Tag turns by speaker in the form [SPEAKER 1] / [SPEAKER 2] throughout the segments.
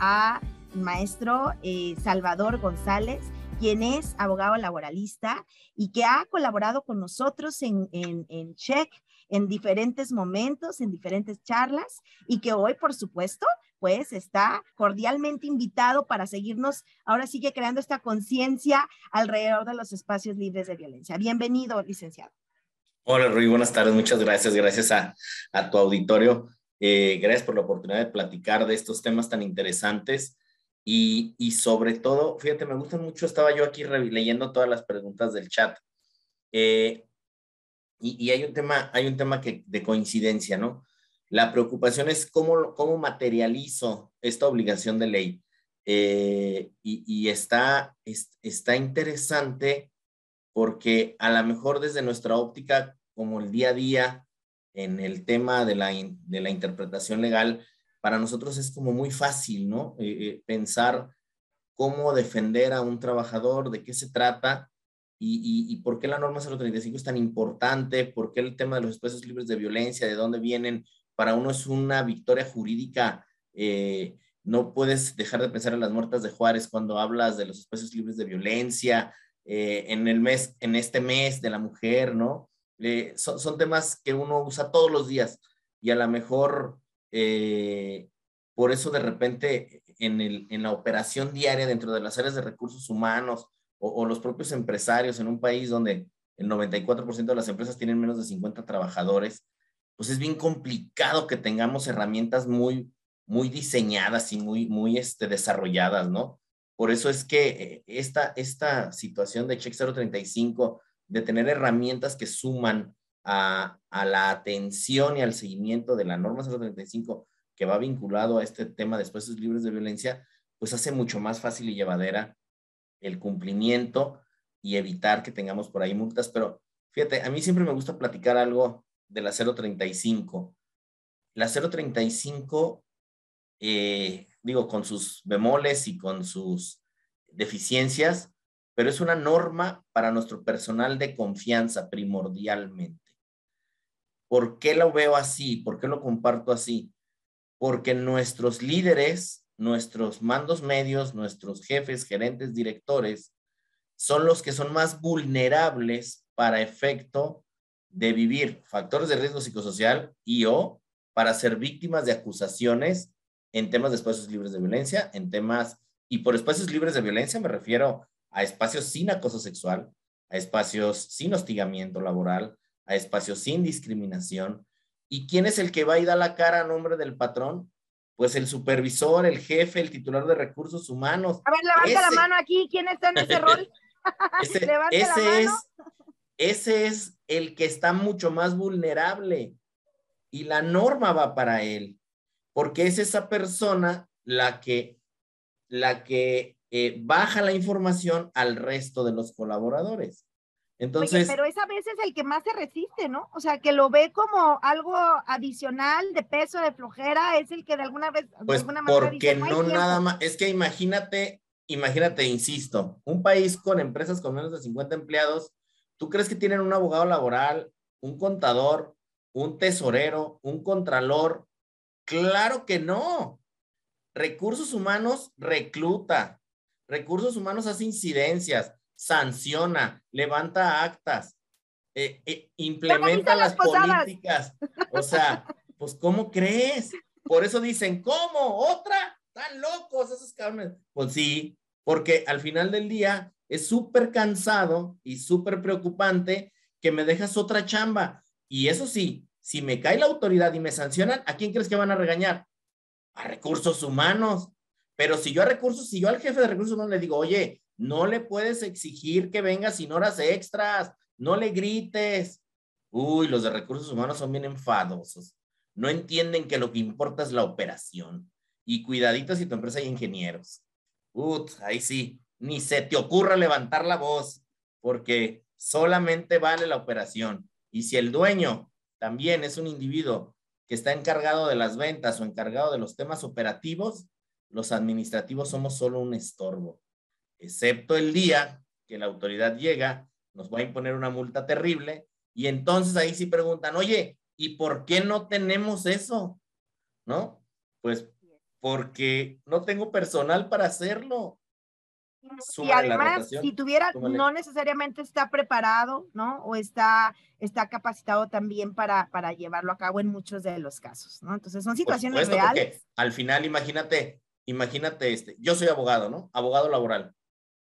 [SPEAKER 1] a maestro eh, Salvador González, quien es abogado laboralista y que ha colaborado con nosotros en, en, en Check en diferentes momentos, en diferentes charlas y que hoy, por supuesto, pues está cordialmente invitado para seguirnos, ahora sigue creando esta conciencia alrededor de los espacios libres de violencia. Bienvenido, licenciado.
[SPEAKER 2] Hola, Rui, buenas tardes, muchas gracias, gracias a, a tu auditorio. Eh, gracias por la oportunidad de platicar de estos temas tan interesantes y, y, sobre todo, fíjate, me gustan mucho, estaba yo aquí leyendo todas las preguntas del chat eh, y, y, hay un tema, hay un tema que, de coincidencia, ¿no? La preocupación es cómo, cómo materializo esta obligación de ley. Eh, y, y está, es, está interesante porque a lo mejor desde nuestra óptica, como el día a día, en el tema de la, de la interpretación legal, para nosotros es como muy fácil, ¿no? Eh, eh, pensar cómo defender a un trabajador, de qué se trata y, y, por qué la norma 035 es tan importante, por qué el tema de los espacios libres de violencia, de dónde vienen, para uno es una victoria jurídica. Eh, no puedes dejar de pensar en las muertas de Juárez cuando hablas de los espacios libres de violencia, en el mes, en este mes de la mujer, ¿no? Son, son, temas que uno usa todos los días y a lo mejor eh, por eso de repente en, el, en, la operación diaria dentro de las áreas de recursos humanos o, o los propios empresarios en un país donde el 94% de las empresas tienen menos de 50 trabajadores, pues es bien complicado que tengamos herramientas muy, muy diseñadas y muy, muy este, desarrolladas, ¿no? Por eso es que eh, esta, esta situación de Check 035, de tener herramientas que suman a, a, la atención y al seguimiento de la norma 035 que va vinculado a este tema de espacios libres de violencia, pues hace mucho más fácil y llevadera el cumplimiento y evitar que tengamos por ahí multas. Pero fíjate, a mí siempre me gusta platicar algo de la 035. La 035, eh, digo, con sus bemoles y con sus deficiencias, pero es una norma para nuestro personal de confianza primordialmente. ¿Por qué lo veo así? ¿Por qué lo comparto así? Porque nuestros líderes, nuestros mandos medios, nuestros jefes, gerentes, directores, son los que son más vulnerables para efecto de vivir factores de riesgo psicosocial y o para ser víctimas de acusaciones en temas de espacios libres de violencia, en temas, y por espacios libres de violencia me refiero a espacios sin acoso sexual, a espacios sin hostigamiento laboral, a espacios sin discriminación. ¿Y quién es el que va y da la cara a nombre del patrón? Pues el supervisor, el jefe, el titular de recursos humanos.
[SPEAKER 1] A ver, levanta ese, la mano aquí, ¿quién está en ese rol?
[SPEAKER 2] ese, ese es ese es el que está mucho más vulnerable y la norma va para él, porque es esa persona la que, la que eh, baja la información al resto de los colaboradores. Entonces,
[SPEAKER 1] Oye, pero esa vez es el que más se resiste, ¿no? O sea, que lo ve como algo adicional de peso, de flojera, es el que de alguna vez,
[SPEAKER 2] pues
[SPEAKER 1] de alguna
[SPEAKER 2] manera porque dice, no, no nada más, es que imagínate, imagínate, insisto, un país con empresas con menos de 50 empleados ¿Tú crees que tienen un abogado laboral, un contador, un tesorero, un contralor? Claro que no. Recursos humanos recluta. Recursos humanos hace incidencias, sanciona, levanta actas, eh, eh, implementa las, las políticas. O sea, pues, ¿cómo crees? Por eso dicen, ¿cómo? ¿Otra? ¿Están locos esos cabrones? Pues sí, porque al final del día es súper cansado y súper preocupante que me dejas otra chamba. Y eso sí, si me cae la autoridad y me sancionan, ¿a quién crees que van a regañar? A recursos humanos. Pero si yo a recursos, si yo al jefe de recursos humanos le digo, oye, no le puedes exigir que venga sin horas extras, no le grites. Uy, los de recursos humanos son bien enfadosos. No entienden que lo que importa es la operación. Y cuidaditos si tu empresa hay ingenieros. Ut, ahí sí, ni se te ocurra levantar la voz, porque solamente vale la operación. Y si el dueño también es un individuo que está encargado de las ventas o encargado de los temas operativos, los administrativos somos solo un estorbo, excepto el día que la autoridad llega, nos va a imponer una multa terrible y entonces ahí sí preguntan, oye, ¿y por qué no tenemos eso? ¿No? Pues porque no tengo personal para hacerlo.
[SPEAKER 1] y además, si tuviera, no necesariamente está preparado, ¿no? O está, está capacitado también para, para llevarlo a cabo en muchos de los casos, ¿no? Entonces son situaciones reales.
[SPEAKER 2] Al final, imagínate, imagínate este, yo soy abogado, ¿no? Abogado laboral.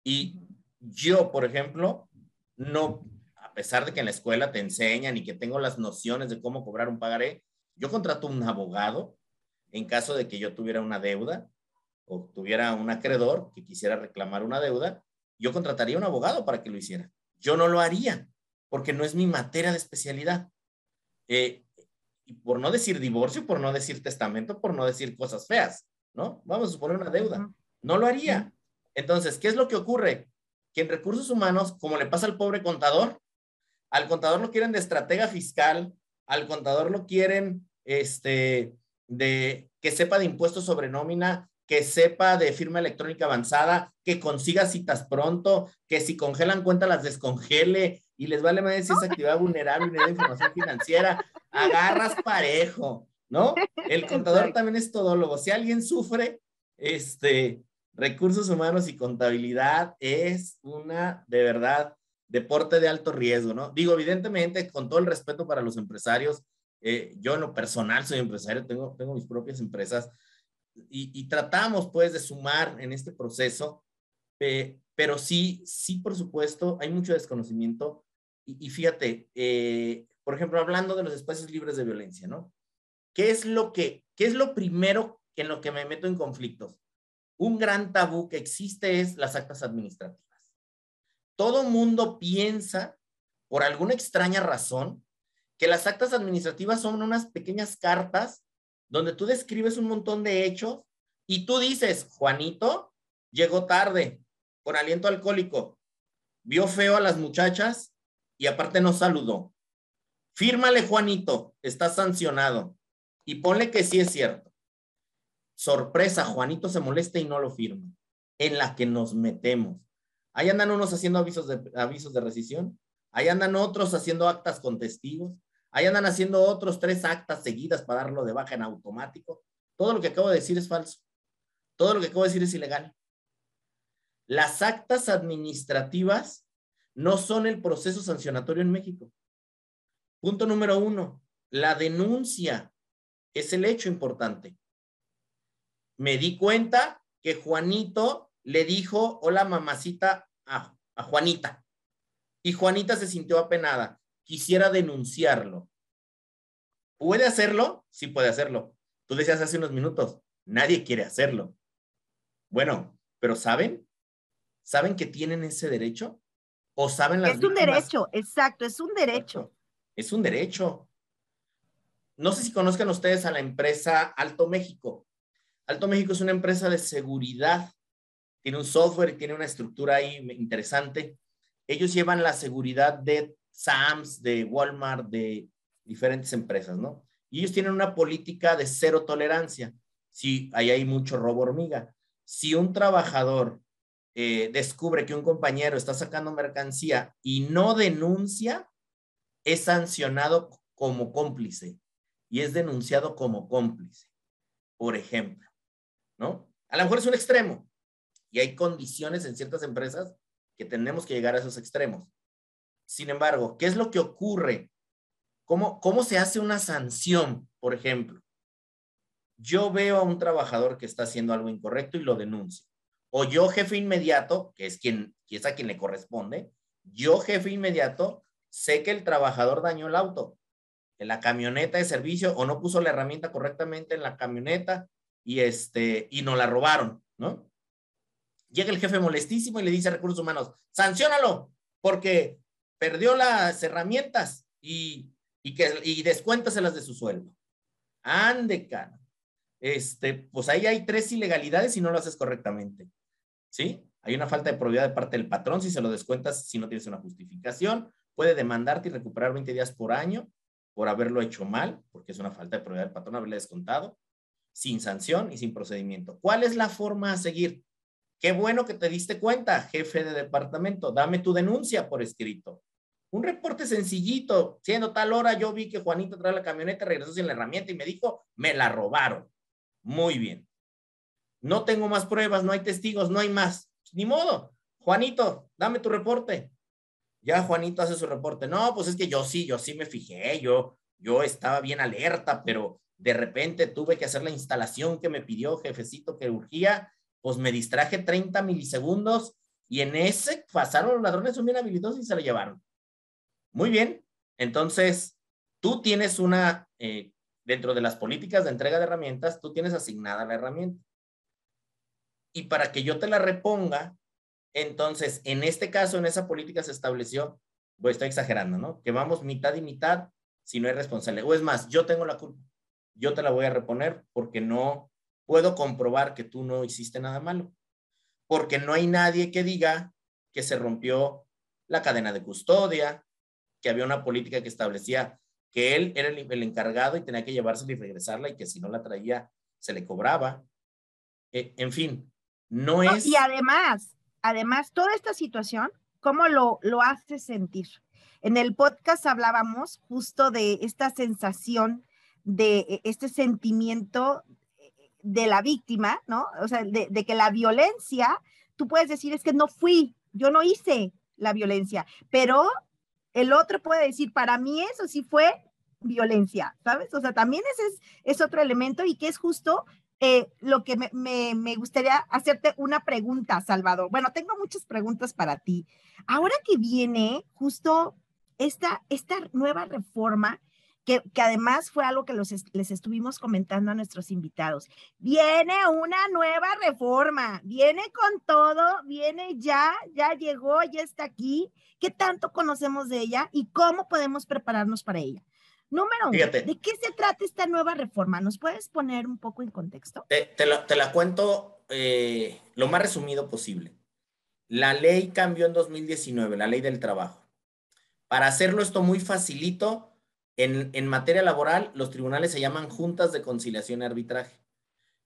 [SPEAKER 2] Y yo, por ejemplo, no, a pesar de que en la escuela te enseñan y que tengo las nociones de cómo cobrar un pagaré, yo contrato un abogado en caso de que yo tuviera una deuda o tuviera un acreedor que quisiera reclamar una deuda, yo contrataría un abogado para que lo hiciera. Yo no lo haría porque no es mi materia de especialidad. Eh, y por no decir divorcio, por no decir testamento, por no decir cosas feas, ¿no? Vamos a suponer una deuda. No lo haría. Entonces, ¿qué es lo que ocurre? Que en recursos humanos, como le pasa al pobre contador, al contador lo quieren de estratega fiscal, al contador lo quieren, este, de que sepa de impuestos sobre nómina, que sepa de firma electrónica avanzada, que consiga citas pronto, que si congelan cuentas las descongele y les vale más si es actividad vulnerable y de información financiera, agarras parejo, ¿no? El contador también es todólogo. Si alguien sufre, este, recursos humanos y contabilidad es una, de verdad, deporte de alto riesgo, ¿no? Digo, evidentemente, con todo el respeto para los empresarios, eh, yo en lo personal soy empresario, tengo, tengo mis propias empresas y, tratamos pues de sumar en este proceso, pero sí, sí, por supuesto, hay mucho desconocimiento y, fíjate, eh, por ejemplo, hablando de los espacios libres de violencia, ¿no? ¿Qué es lo que, qué es lo primero en lo que me meto en conflictos? Un gran tabú que existe es las actas administrativas. Todo mundo piensa, por alguna extraña razón, que las actas administrativas son unas pequeñas cartas donde tú describes un montón de hechos y tú dices, Juanito llegó tarde, con aliento alcohólico, vio feo a las muchachas y aparte no saludó. Fírmale, Juanito, está sancionado. Y ponle que sí es cierto. Sorpresa, Juanito se molesta y no lo firma. En la que nos metemos. Ahí andan unos haciendo avisos de, avisos de rescisión. Ahí andan otros haciendo actas con testigos. Ahí andan haciendo otros tres actas seguidas para darlo de baja en automático. Todo lo que acabo de decir es falso. Todo lo que acabo de decir es ilegal. Las actas administrativas no son el proceso sancionatorio en México. Punto número uno, la denuncia es el hecho importante. Me di cuenta que Juanito le dijo, hola mamacita a, a Juanita. Y Juanita se sintió apenada quisiera denunciarlo. ¿Puede hacerlo? Sí puede hacerlo. Tú decías hace unos minutos, nadie quiere hacerlo. Bueno, pero ¿saben? ¿Saben que tienen ese derecho? ¿O saben las
[SPEAKER 1] Es un derecho, exacto, es un derecho.
[SPEAKER 2] Es un derecho. No sé si conozcan ustedes a la empresa Alto México. Alto México es una empresa de seguridad. Tiene un software y tiene una estructura ahí interesante. Ellos llevan la seguridad de Sams, de Walmart, de diferentes empresas, ¿no? Y ellos tienen una política de cero tolerancia. Si ahí hay mucho robo hormiga. Si un trabajador eh, descubre que un compañero está sacando mercancía y no denuncia, es sancionado como cómplice y es denunciado como cómplice, por ejemplo, ¿no? A lo mejor es un extremo y hay condiciones en ciertas empresas que tenemos que llegar a esos extremos. Sin embargo, ¿qué es lo que ocurre? ¿Cómo, cómo se hace una sanción, por ejemplo? Yo veo a un trabajador que está haciendo algo incorrecto y lo denuncio. O yo, jefe inmediato, que es quien, que es a quien le corresponde, yo, jefe inmediato, sé que el trabajador dañó el auto, en la camioneta de servicio o no puso la herramienta correctamente en la camioneta y este y no la robaron, ¿no? Llega el jefe molestísimo y le dice a recursos humanos, sancionalo, porque perdió las herramientas y, y, que, y descuéntaselas de su sueldo. Ande, cara. Este, pues ahí hay tres ilegalidades y no lo haces correctamente. ¿Sí? Hay una falta de probidad de parte del patrón si se lo descuentas si no tienes una justificación. Puede demandarte y recuperar 20 días por año por haberlo hecho mal, porque es una falta de probidad del patrón haberle descontado, sin sanción y sin procedimiento. ¿Cuál es la forma a seguir? Qué bueno que te diste cuenta, jefe de departamento. Dame tu denuncia por escrito. Un reporte sencillito. Siendo tal hora, yo vi que Juanito trae la camioneta, regresó sin la herramienta y me dijo, me la robaron. Muy bien. no tengo más pruebas, no hay testigos, no hay más. Ni modo. Juanito, dame tu reporte. Ya Juanito hace su reporte. No, pues es que yo sí, yo sí me fijé, yo, yo estaba bien alerta, pero de repente tuve que hacer la instalación que me pidió jefecito que urgía, pues me distraje 30 milisegundos y en ese pasaron los ladrones, son bien habilidosos y se lo llevaron. Muy bien, entonces tú tienes una, eh, dentro de las políticas de entrega de herramientas, tú tienes asignada la herramienta. Y para que yo te la reponga, entonces, en este caso, en esa política se estableció, pues estoy exagerando, ¿no? Que vamos mitad y mitad si no hay responsable. O es más, yo tengo la culpa. Yo te la voy a reponer porque no puedo comprobar que tú no hiciste nada malo. Porque no hay nadie que diga que se rompió la cadena de custodia, que había una política que establecía que él era el, encargado y tenía que llevársela y regresarla y que si no la traía se le cobraba. Eh, en fin, no es...
[SPEAKER 1] Y además, además, toda esta situación, ¿cómo lo, lo hace sentir? En el podcast hablábamos justo de esta sensación, de e, este sentimiento de la víctima, ¿no? O sea, de, que la violencia, tú puedes decir, es que no fui, yo no hice la violencia, pero el otro puede decir, para mí eso sí fue violencia, ¿sabes? O sea, también ese es, es otro elemento y que es justo eh, lo que me, gustaría hacerte una pregunta, Salvador. Bueno, tengo muchas preguntas para ti. Ahora que viene justo esta, esta nueva reforma, que, además fue algo que les estuvimos comentando a nuestros invitados, viene una nueva reforma, viene con todo, viene ya, ya llegó, ya está aquí. ¿Qué tanto conocemos de ella y cómo podemos prepararnos para ella? Número uno, ¿de qué se trata esta nueva reforma? ¿Nos puedes poner un poco en contexto?
[SPEAKER 2] Te, la, cuento eh, lo más resumido posible. La ley cambió en 2019, la ley del trabajo. Para hacerlo esto muy facilito, en, en materia laboral, los tribunales se llaman juntas de conciliación y arbitraje.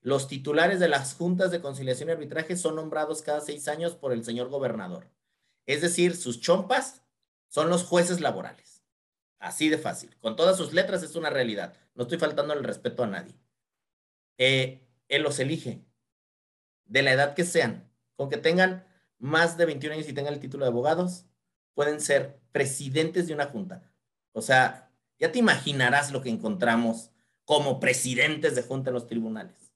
[SPEAKER 2] Los titulares de las juntas de conciliación y arbitraje son nombrados cada seis años por el señor gobernador. Es decir, sus chompas son los jueces laborales. Así de fácil. Con todas sus letras es una realidad. No estoy faltando el respeto a nadie. Eh, él los elige, de la edad que sean, con que tengan más de 21 años y tengan el título de abogados, pueden ser presidentes de una junta. O sea, ya te imaginarás lo que encontramos como presidentes de junta en los tribunales.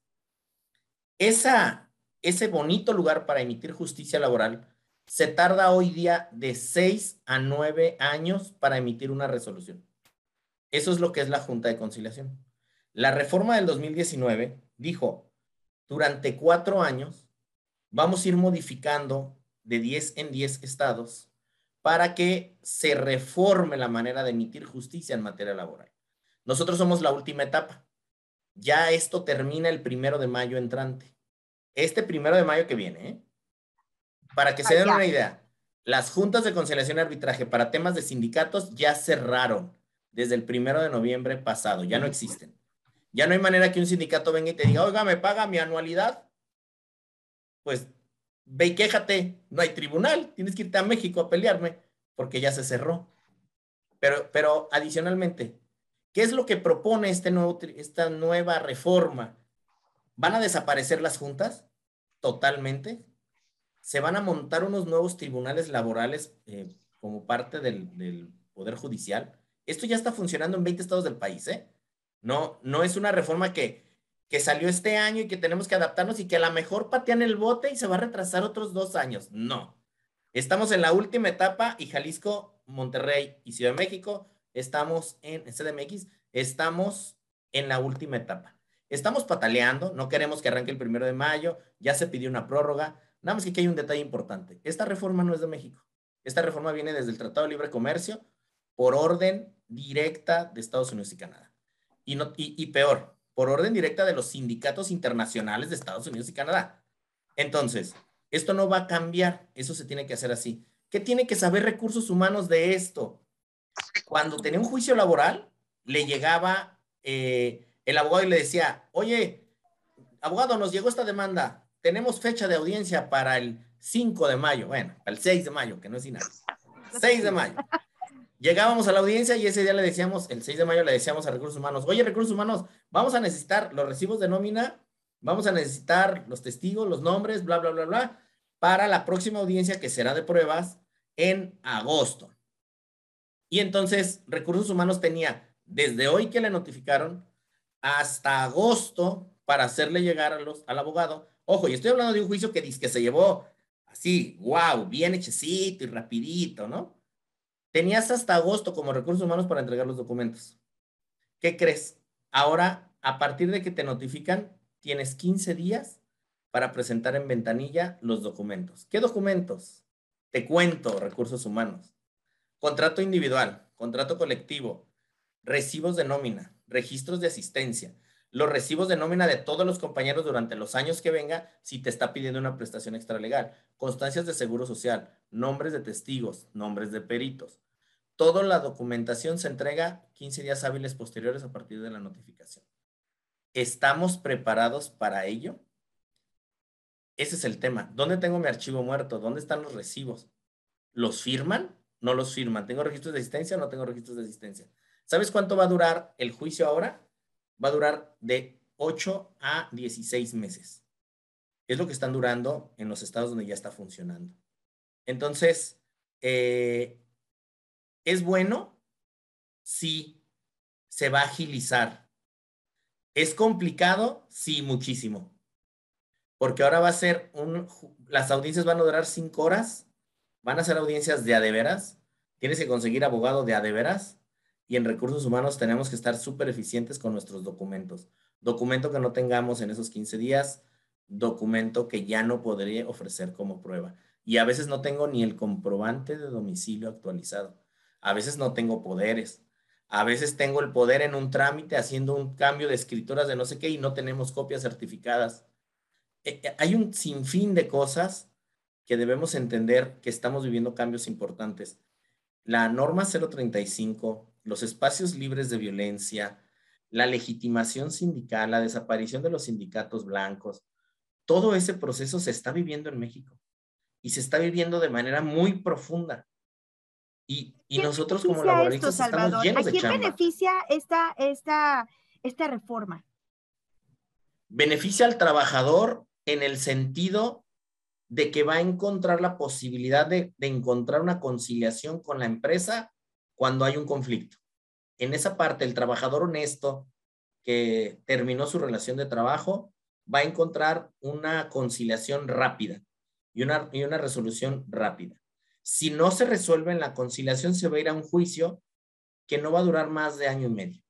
[SPEAKER 2] Esa, ese bonito lugar para emitir justicia laboral se tarda hoy día de seis a nueve años para emitir una resolución. Eso es lo que es la Junta de Conciliación. La reforma del 2019 dijo, durante cuatro años vamos a ir modificando de 10 en 10 estados para que se reforme la manera de emitir justicia en materia laboral. Nosotros somos la última etapa. Ya esto termina el primero de mayo entrante. Este primero de mayo que viene, ¿eh? Para que se den una idea, las juntas de conciliación y arbitraje para temas de sindicatos ya cerraron desde el primero de noviembre pasado, ya no existen. Ya no hay manera que un sindicato venga y te diga, oiga, me paga mi anualidad. Pues ve y quéjate, no hay tribunal, tienes que irte a México a pelearme porque ya se cerró. Pero, pero adicionalmente, ¿qué es lo que propone este nuevo, esta nueva reforma? ¿Van a desaparecer las juntas totalmente? Se van a montar unos nuevos tribunales laborales eh, como parte del, Poder Judicial. Esto ya está funcionando en 20 estados del país, ¿eh? No, no es una reforma que, que salió este año y que tenemos que adaptarnos y que a lo mejor patean el bote y se va a retrasar otros dos años. No. Estamos en la última etapa y Jalisco, Monterrey y Ciudad de México estamos en CDMX, estamos en la última etapa. Estamos pataleando, no queremos que arranque el primero de mayo, ya se pidió una prórroga, Nada más que aquí hay un detalle importante. Esta reforma no es de México. Esta reforma viene desde el Tratado de Libre Comercio por orden directa de Estados Unidos y Canadá. Y, no, y, peor, por orden directa de los sindicatos internacionales de Estados Unidos y Canadá. Entonces, esto no va a cambiar. Eso se tiene que hacer así. ¿Qué tiene que saber recursos humanos de esto? Cuando tenía un juicio laboral, le llegaba eh, el abogado y le decía, oye, abogado, nos llegó esta demanda tenemos fecha de audiencia para el 5 de mayo, bueno, el 6 de mayo, que no es nada. 6 de mayo. Llegábamos a la audiencia y ese día le decíamos, el 6 de mayo le decíamos a Recursos Humanos, oye, Recursos Humanos, vamos a necesitar los recibos de nómina vamos a necesitar los testigos, los nombres, bla, bla, bla, bla, para la próxima audiencia que será de pruebas en agosto. Y entonces Recursos Humanos tenía desde hoy que le notificaron hasta agosto para hacerle llegar a los, al abogado. Ojo, y estoy hablando de un juicio que dice que se llevó así, wow, bien hechecito y rapidito, ¿no? Tenías hasta agosto como recursos humanos para entregar los documentos. ¿Qué crees? Ahora, a partir de que te notifican, tienes 15 días para presentar en ventanilla los documentos. ¿Qué documentos? Te cuento, recursos humanos. Contrato individual, contrato colectivo, recibos de nómina, registros de asistencia, los recibos de nómina de todos los compañeros durante los años que venga si te está pidiendo una prestación extralegal, constancias de seguro social, nombres de testigos, nombres de peritos, Toda la documentación se entrega 15 días hábiles posteriores a partir de la notificación. ¿Estamos preparados para ello? Ese es el tema. ¿Dónde tengo mi archivo muerto? ¿Dónde están los recibos? ¿Los firman? No los firman. ¿Tengo registros de asistencia o no tengo registros de asistencia? ¿Sabes cuánto va a durar el juicio ahora? Va a durar de 8 a 16 meses. Es lo que están durando en los estados donde ya está funcionando. Entonces, eh, ¿Es bueno? Sí, se va a agilizar. ¿Es complicado? Sí, muchísimo. Porque ahora va a ser un, las audiencias van a durar cinco horas, van a ser audiencias de adeveras, tienes que conseguir abogado de adeveras y en recursos humanos tenemos que estar súper eficientes con nuestros documentos. Documento que no tengamos en esos 15 días, documento que ya no podría ofrecer como prueba. Y a veces no tengo ni el comprobante de domicilio actualizado. A veces no tengo poderes. A veces tengo el poder en un trámite haciendo un cambio de escrituras de no sé qué y no tenemos copias certificadas. Eh, eh, hay un sinfín de cosas que debemos entender que estamos viviendo cambios importantes. La norma 035, los espacios libres de violencia, la legitimación sindical, la desaparición de los sindicatos blancos, todo ese proceso se está viviendo en México y se está viviendo de manera muy profunda. Y, nosotros como laboristas estamos llenos
[SPEAKER 1] ¿A quién beneficia esta, esta, esta reforma?
[SPEAKER 2] Beneficia al trabajador en el sentido de que va a encontrar la posibilidad de, de encontrar una conciliación con la empresa cuando hay un conflicto. En esa parte, el trabajador honesto que terminó su relación de trabajo va a encontrar una conciliación rápida y una, y una resolución rápida. Si no se resuelve en la conciliación, se va a ir a un juicio que no va a durar más de año y medio.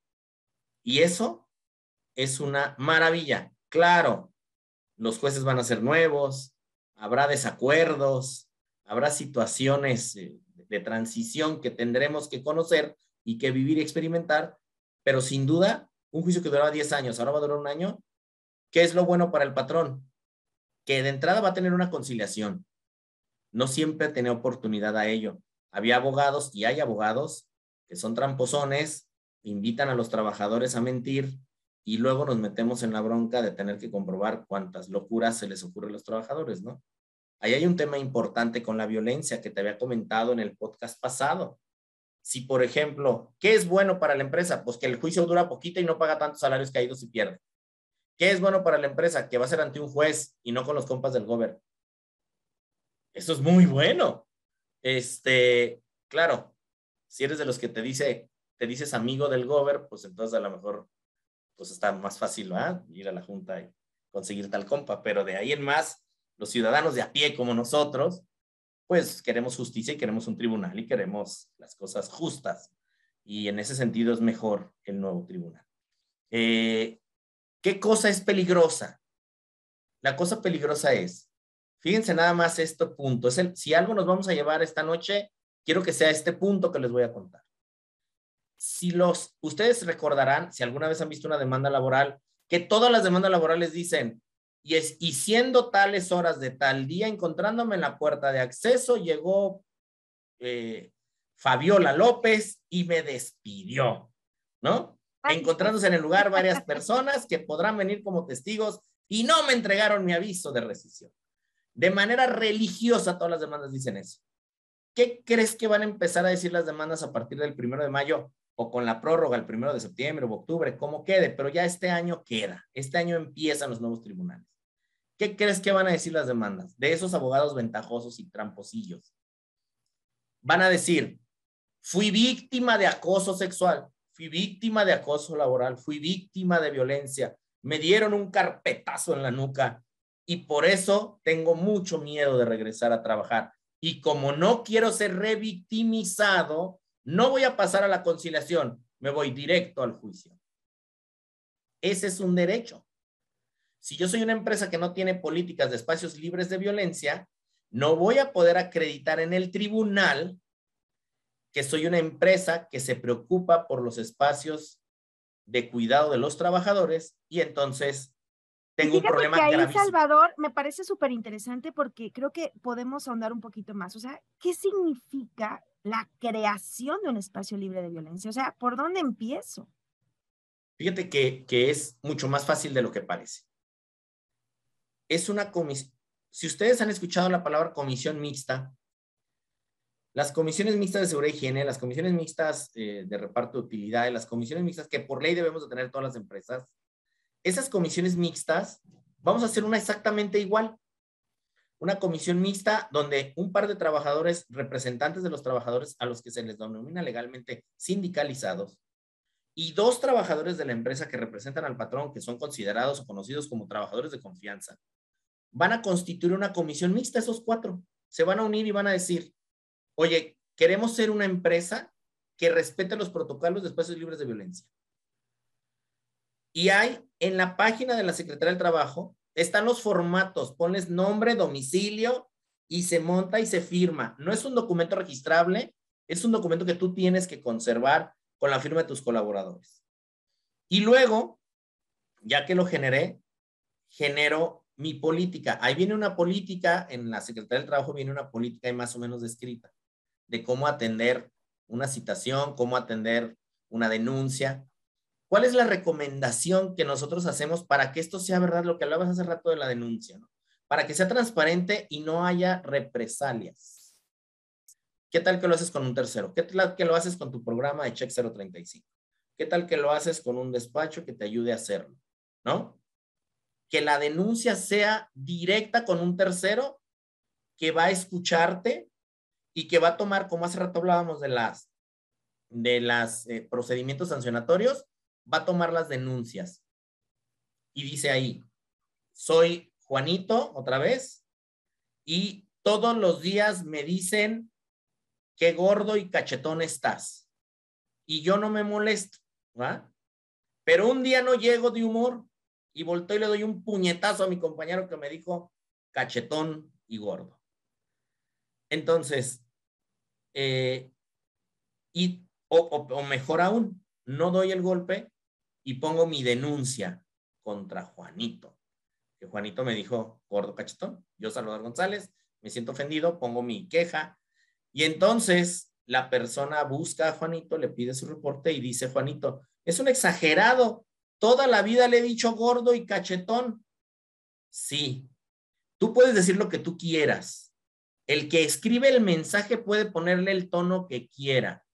[SPEAKER 2] Y eso es una maravilla. Claro, los jueces van a ser nuevos, habrá desacuerdos, habrá situaciones de, transición que tendremos que conocer y que vivir y experimentar, pero sin duda, un juicio que duraba 10 años, ahora va a durar un año, ¿qué es lo bueno para el patrón? Que de entrada va a tener una conciliación, no siempre tenía oportunidad a ello. Había abogados y hay abogados que son tramposones, invitan a los trabajadores a mentir y luego nos metemos en la bronca de tener que comprobar cuántas locuras se les ocurre a los trabajadores, ¿no? Ahí hay un tema importante con la violencia que te había comentado en el podcast pasado. Si, por ejemplo, ¿qué es bueno para la empresa? Pues que el juicio dura poquito y no paga tantos salarios caídos y pierde. ¿Qué es bueno para la empresa? Que va a ser ante un juez y no con los compas del gobierno. Eso es muy bueno. Este, claro, si eres de los que te dice, te dices amigo del gober, pues entonces a lo mejor pues está más fácil ir a la junta y conseguir tal compa, pero de ahí en más, los ciudadanos de a pie como nosotros, pues queremos justicia y queremos un tribunal y queremos las cosas justas. Y en ese sentido es mejor el nuevo tribunal. Eh, ¿Qué cosa es peligrosa? La cosa peligrosa es Fíjense nada más este punto. Es el, si algo nos vamos a llevar esta noche, quiero que sea este punto que les voy a contar. Si los, ustedes recordarán, si alguna vez han visto una demanda laboral, que todas las demandas laborales dicen, y, es, y siendo tales horas de tal día, encontrándome en la puerta de acceso, llegó eh, Fabiola López y me despidió, ¿no? Encontrándose en el lugar varias personas que podrán venir como testigos y no me entregaron mi aviso de rescisión. De manera religiosa, todas las demandas dicen eso. ¿Qué crees que van a empezar a decir las demandas a partir del primero de mayo? o con la prórroga el primero de septiembre o octubre, como quede, pero ya este año queda. Este año empiezan los nuevos tribunales. ¿Qué crees que van a decir las demandas de esos abogados ventajosos y tramposillos? Van a decir, fui víctima de acoso sexual, fui víctima de acoso laboral, fui víctima de violencia, me dieron un carpetazo en la nuca y por eso tengo mucho miedo de regresar a trabajar. Y como no quiero ser revictimizado, no voy a pasar a la conciliación, me voy directo al juicio. Ese es un derecho. Si yo soy una empresa que no tiene políticas de espacios libres de violencia, no voy a poder acreditar en el tribunal que soy una empresa que se preocupa por los espacios de cuidado de los trabajadores y entonces tengo un problema
[SPEAKER 1] que ahí, Salvador, me parece súper interesante porque creo que podemos ahondar un poquito más. O sea, ¿qué significa la creación de un espacio libre de violencia? O sea, ¿por dónde empiezo?
[SPEAKER 2] Fíjate que, que es mucho más fácil de lo que parece. Es una comisión, si ustedes han escuchado la palabra comisión mixta, las comisiones mixtas de seguridad y higiene, las comisiones mixtas eh, de reparto de utilidades, las comisiones mixtas que por ley debemos de tener todas las empresas, esas comisiones mixtas, vamos a hacer una exactamente igual. Una comisión mixta donde un par de trabajadores, representantes de los trabajadores a los que se les denomina legalmente sindicalizados, y dos trabajadores de la empresa que representan al patrón, que son considerados o conocidos como trabajadores de confianza, van a constituir una comisión mixta, esos cuatro. Se van a unir y van a decir, oye, queremos ser una empresa que respete los protocolos de espacios libres de violencia. Y hay en la página de la Secretaría del Trabajo están los formatos, pones nombre, domicilio y se monta y se firma. No es un documento registrable, es un documento que tú tienes que conservar con la firma de tus colaboradores. Y luego, ya que lo generé, genero mi política. Ahí viene una política, en la Secretaría del Trabajo viene una política más o menos descrita de cómo atender una citación, cómo atender una denuncia. ¿Cuál es la recomendación que nosotros hacemos para que esto sea verdad, lo que hablabas hace rato de la denuncia, ¿no? para que sea transparente y no haya represalias? ¿Qué tal que lo haces con un tercero? ¿Qué tal que lo haces con tu programa de Check 035? ¿Qué tal que lo haces con un despacho que te ayude a hacerlo? ¿No? Que la denuncia sea directa con un tercero que va a escucharte y que va a tomar, como hace rato hablábamos de las de los eh, procedimientos sancionatorios, va a tomar las denuncias. Y dice ahí, soy Juanito, otra vez, y todos los días me dicen qué gordo y cachetón estás. Y yo no me molesto, ¿va? Pero un día no llego de humor y volteo y le doy un puñetazo a mi compañero que me dijo cachetón y gordo. Entonces, eh, y, o mejor aún, no doy el golpe, y pongo mi denuncia contra Juanito. Que Juanito me dijo, gordo cachetón. Yo, Salvador González, me siento ofendido, pongo mi queja. Y entonces la persona busca a Juanito, le pide su reporte y dice, Juanito, es un exagerado. Toda la vida le he dicho gordo y cachetón. Sí, tú puedes decir lo que tú quieras. El que escribe el mensaje puede ponerle el tono que quiera.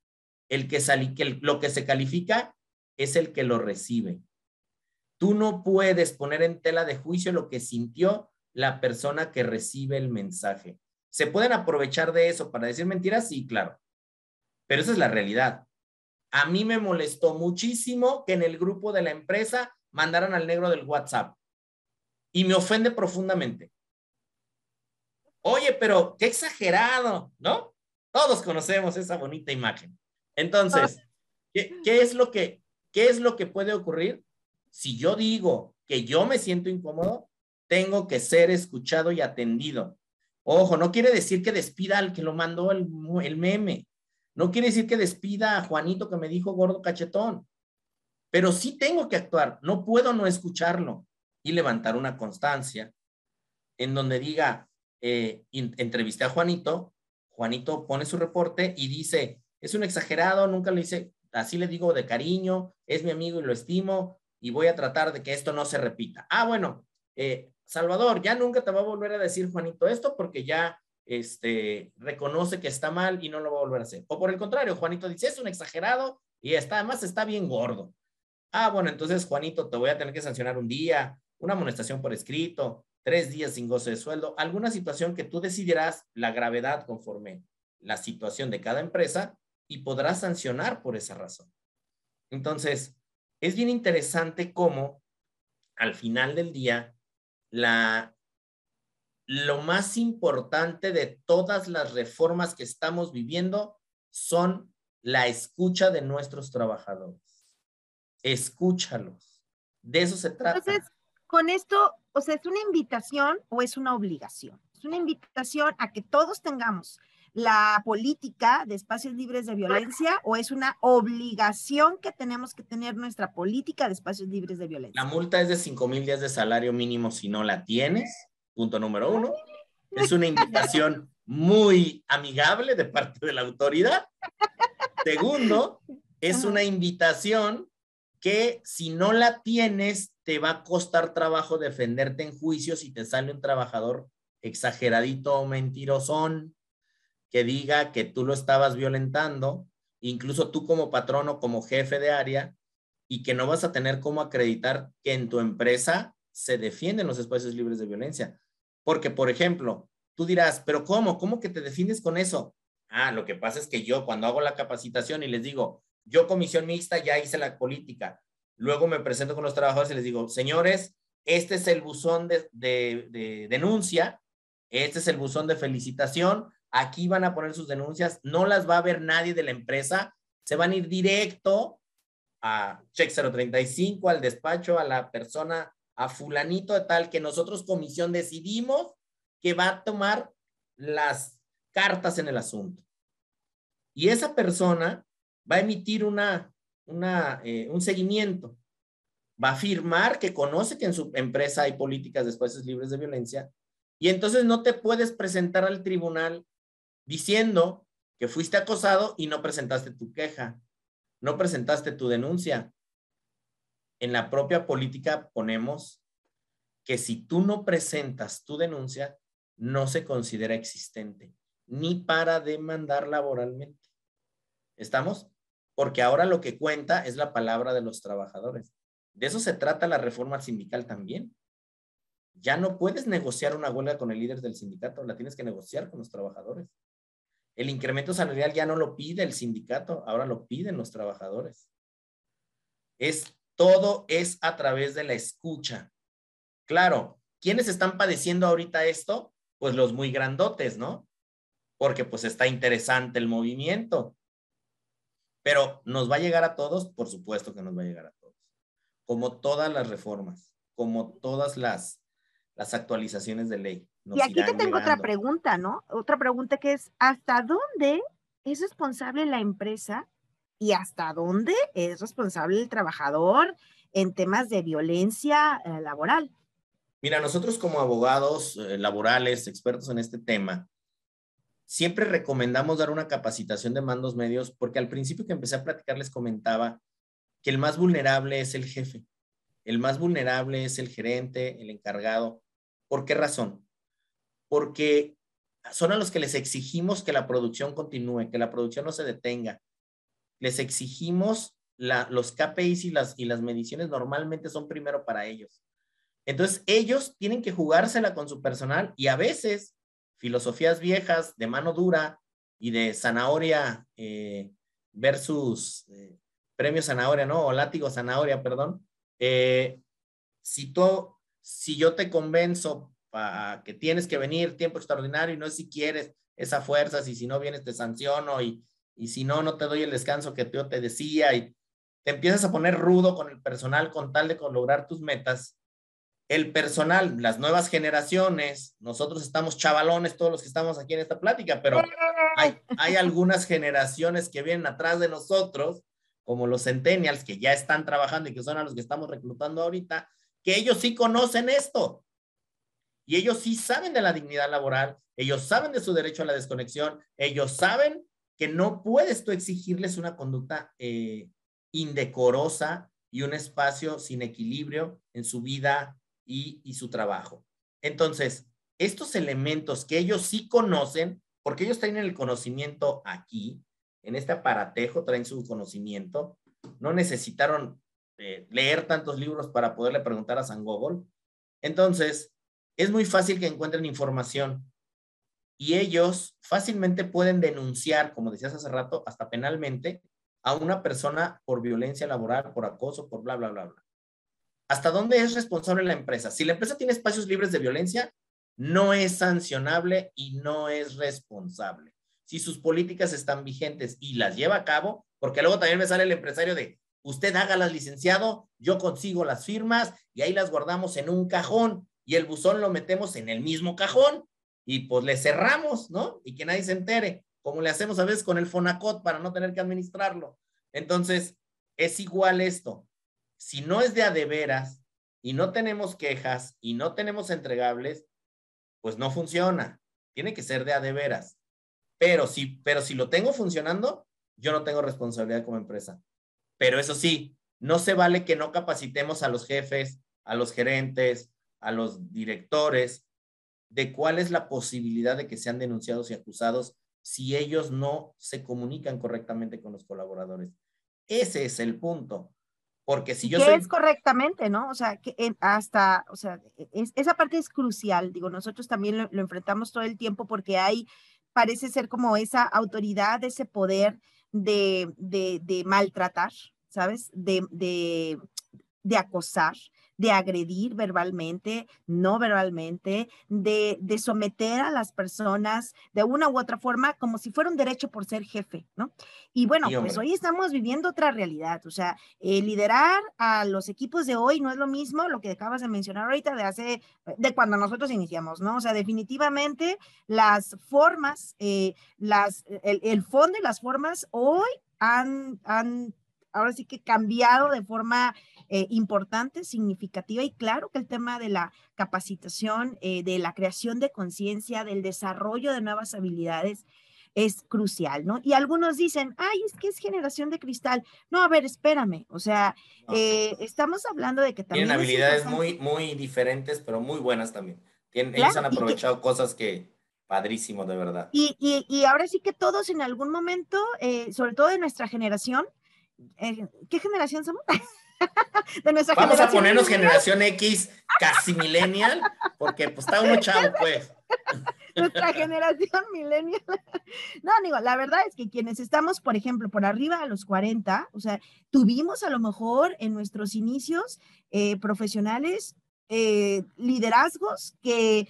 [SPEAKER 2] El que, sali, que lo que se califica es el que lo recibe. Tú no puedes poner en tela de juicio lo que sintió la persona que recibe el mensaje. ¿Se pueden aprovechar de eso para decir mentiras? Sí, claro. Pero esa es la realidad. A mí me molestó muchísimo que en el grupo de la empresa mandaran al negro del WhatsApp. Y me ofende profundamente. Oye, pero qué exagerado, ¿no? Todos conocemos esa bonita imagen. Entonces, ¿qué, es lo que ¿Qué es lo que puede ocurrir? Si yo digo que yo me siento incómodo, tengo que ser escuchado y atendido. Ojo, no quiere decir que despida al que lo mandó el, el meme. No quiere decir que despida a Juanito que me dijo gordo cachetón. Pero sí tengo que actuar. No puedo no escucharlo y levantar una constancia en donde diga, eh, entrevisté a Juanito, Juanito pone su reporte y dice, es un exagerado, nunca le hice, así le digo de cariño, es mi amigo y lo estimo y voy a tratar de que esto no se repita. Ah, bueno, eh, Salvador, ya nunca te va a volver a decir Juanito esto porque ya este, reconoce que está mal y no lo va a volver a hacer. O por el contrario, Juanito dice, es un exagerado y está, además está bien gordo. Ah, bueno, entonces Juanito, te voy a tener que sancionar un día, una amonestación por escrito, tres días sin goce de sueldo, alguna situación que tú decidirás la gravedad conforme la situación de cada empresa y podrás sancionar por esa razón. Entonces, es bien interesante cómo al final del día, la, lo más importante de todas las reformas que estamos viviendo son la escucha de nuestros trabajadores. Escúchalos. De eso se trata.
[SPEAKER 1] Entonces, con esto, o sea, ¿es una invitación o es una obligación? Es una invitación a que todos tengamos la política de espacios libres de violencia o es una obligación que tenemos que tener nuestra política de espacios libres de violencia?
[SPEAKER 2] La multa es de 5 mil días de salario mínimo si no la tienes, punto número uno. Es una invitación muy amigable de parte de la autoridad. Segundo, es una invitación que si no la tienes, te va a costar trabajo defenderte en juicio si te sale un trabajador exageradito o mentirosón que diga que tú lo estabas violentando, incluso tú como patrón o como jefe de área, y que no vas a tener cómo acreditar que en tu empresa se defienden los espacios libres de violencia. Porque, por ejemplo, tú dirás, pero ¿cómo? ¿Cómo que te defiendes con eso? Ah, lo que pasa es que yo cuando hago la capacitación y les digo, yo comisión mixta ya hice la política, luego me presento con los trabajadores y les digo, señores, este es el buzón de, de, de denuncia, este es el buzón de felicitación, Aquí van a poner sus denuncias, no las va a ver nadie de la empresa, se van a ir directo a Check 035, al despacho, a la persona, a fulanito de tal que nosotros comisión decidimos que va a tomar las cartas en el asunto. Y esa persona va a emitir una, una, eh, un seguimiento, va a afirmar que conoce que en su empresa hay políticas de espacios libres de violencia y entonces no te puedes presentar al tribunal diciendo que fuiste acosado y no presentaste tu queja, no presentaste tu denuncia. En la propia política ponemos que si tú no presentas tu denuncia, no se considera existente, ni para demandar laboralmente. ¿Estamos? Porque ahora lo que cuenta es la palabra de los trabajadores. De eso se trata la reforma sindical también. Ya no puedes negociar una huelga con el líder del sindicato, la tienes que negociar con los trabajadores. El incremento salarial ya no lo pide el sindicato, ahora lo piden los trabajadores. Es todo es a través de la escucha. Claro, ¿quiénes están padeciendo ahorita esto? Pues los muy grandotes, ¿no? Porque pues está interesante el movimiento. Pero ¿nos va a llegar a todos? Por supuesto que nos va a llegar a todos. Como todas las reformas, como todas las, las actualizaciones de ley
[SPEAKER 1] y aquí te tengo otra pregunta, ¿no? Otra pregunta que es, ¿hasta dónde es responsable la empresa y hasta dónde es responsable el trabajador en temas de violencia eh, laboral?
[SPEAKER 2] Mira, nosotros como abogados eh, laborales, expertos en este tema, siempre recomendamos dar una capacitación de mandos medios porque al principio que empecé a platicar les comentaba que el más vulnerable es el jefe, el más vulnerable es el gerente, el encargado. ¿Por qué razón? porque son a los que les exigimos que la producción continúe, que la producción no se detenga. Les exigimos los KPIs y las, y las mediciones normalmente son primero para ellos. Entonces, ellos tienen que jugársela con su personal y a veces filosofías viejas de mano dura y de zanahoria eh, versus eh, premio zanahoria, ¿no? O látigo zanahoria, perdón. Eh, si, si yo te convenzo que tienes que venir tiempo extraordinario y no es si quieres esa fuerza, y si no vienes te sanciono y, y si no, no te doy el descanso que yo te decía y te empiezas a poner rudo con el personal con tal de lograr tus metas. El personal, las nuevas generaciones, nosotros estamos chavalones, todos los que estamos aquí en esta plática, pero hay, hay algunas generaciones que vienen atrás de nosotros, como los centennials, que ya están trabajando y que son a los que estamos reclutando ahorita, que ellos sí conocen esto y ellos sí saben de la dignidad laboral, ellos saben de su derecho a la desconexión, ellos saben que no puedes tú exigirles una conducta eh, indecorosa y un espacio sin equilibrio en su vida y, su trabajo. Entonces, estos elementos que ellos sí conocen, porque ellos tienen el conocimiento aquí, en este aparatejo, traen su conocimiento, no necesitaron eh, leer tantos libros para poderle preguntar a San Gogol. Entonces, es muy fácil que encuentren información y ellos fácilmente pueden denunciar, como decías hace rato, hasta penalmente a una persona por violencia laboral, por acoso, por bla, bla, bla, bla. ¿Hasta dónde es responsable la empresa? Si la empresa tiene espacios libres de violencia, no es sancionable y no es responsable. Si sus políticas están vigentes y las lleva a cabo, porque luego también me sale el empresario de, usted hágalas licenciado, yo consigo las firmas y ahí las guardamos en un cajón y el buzón lo metemos en el mismo cajón y pues le cerramos, ¿no? Y que nadie se entere, como le hacemos a veces con el Fonacot para no tener que administrarlo. Entonces, es igual esto. Si no es de a de veras y no tenemos quejas y no tenemos entregables, pues no funciona. Tiene que ser de a de veras. Pero si, pero si lo tengo funcionando, yo no tengo responsabilidad como empresa. Pero eso sí, no se vale que no capacitemos a los jefes, a los gerentes, a los directores de cuál es la posibilidad de que sean denunciados y acusados si ellos no se comunican correctamente con los colaboradores. Ese es el punto. Porque si yo
[SPEAKER 1] soy... es correctamente, ¿no? O sea, que hasta, o sea, esa parte es crucial. Digo, nosotros también lo, lo, enfrentamos todo el tiempo porque hay, parece ser como esa autoridad, ese poder de, de, de maltratar, ¿sabes? De, de, de acosar de agredir verbalmente, no verbalmente, de, de, someter a las personas de una u otra forma como si fuera un derecho por ser jefe, ¿no? Y bueno, pues hoy estamos viviendo otra realidad, o sea, eh, liderar a los equipos de hoy no es lo mismo lo que acabas de mencionar ahorita de hace, de cuando nosotros iniciamos, ¿no? O sea, definitivamente las formas, eh, las, el, el fondo y las formas hoy han, han ahora sí que cambiado de forma eh, importante, significativa y claro que el tema de la capacitación, eh, de la creación de conciencia, del desarrollo de nuevas habilidades es crucial, ¿no? Y algunos dicen, ay, es que es generación de cristal. No, a ver, espérame, o sea, eh, estamos hablando de que
[SPEAKER 2] también... Tienen habilidades muy, muy diferentes, pero muy buenas también. Tienen, ellos han aprovechado cosas que, padrísimo, de verdad.
[SPEAKER 1] Y, y, y, ahora sí que todos en algún momento, sobre todo de nuestra generación, ¿qué generación somos?
[SPEAKER 2] de nuestra Vamos a ponernos generación X casi millennial, porque pues está uno chavo, pues.
[SPEAKER 1] Nuestra generación millennial. No, digo, la verdad es que quienes estamos, por ejemplo, por arriba a los 40, o sea, tuvimos a lo mejor en nuestros inicios eh, profesionales eh, liderazgos que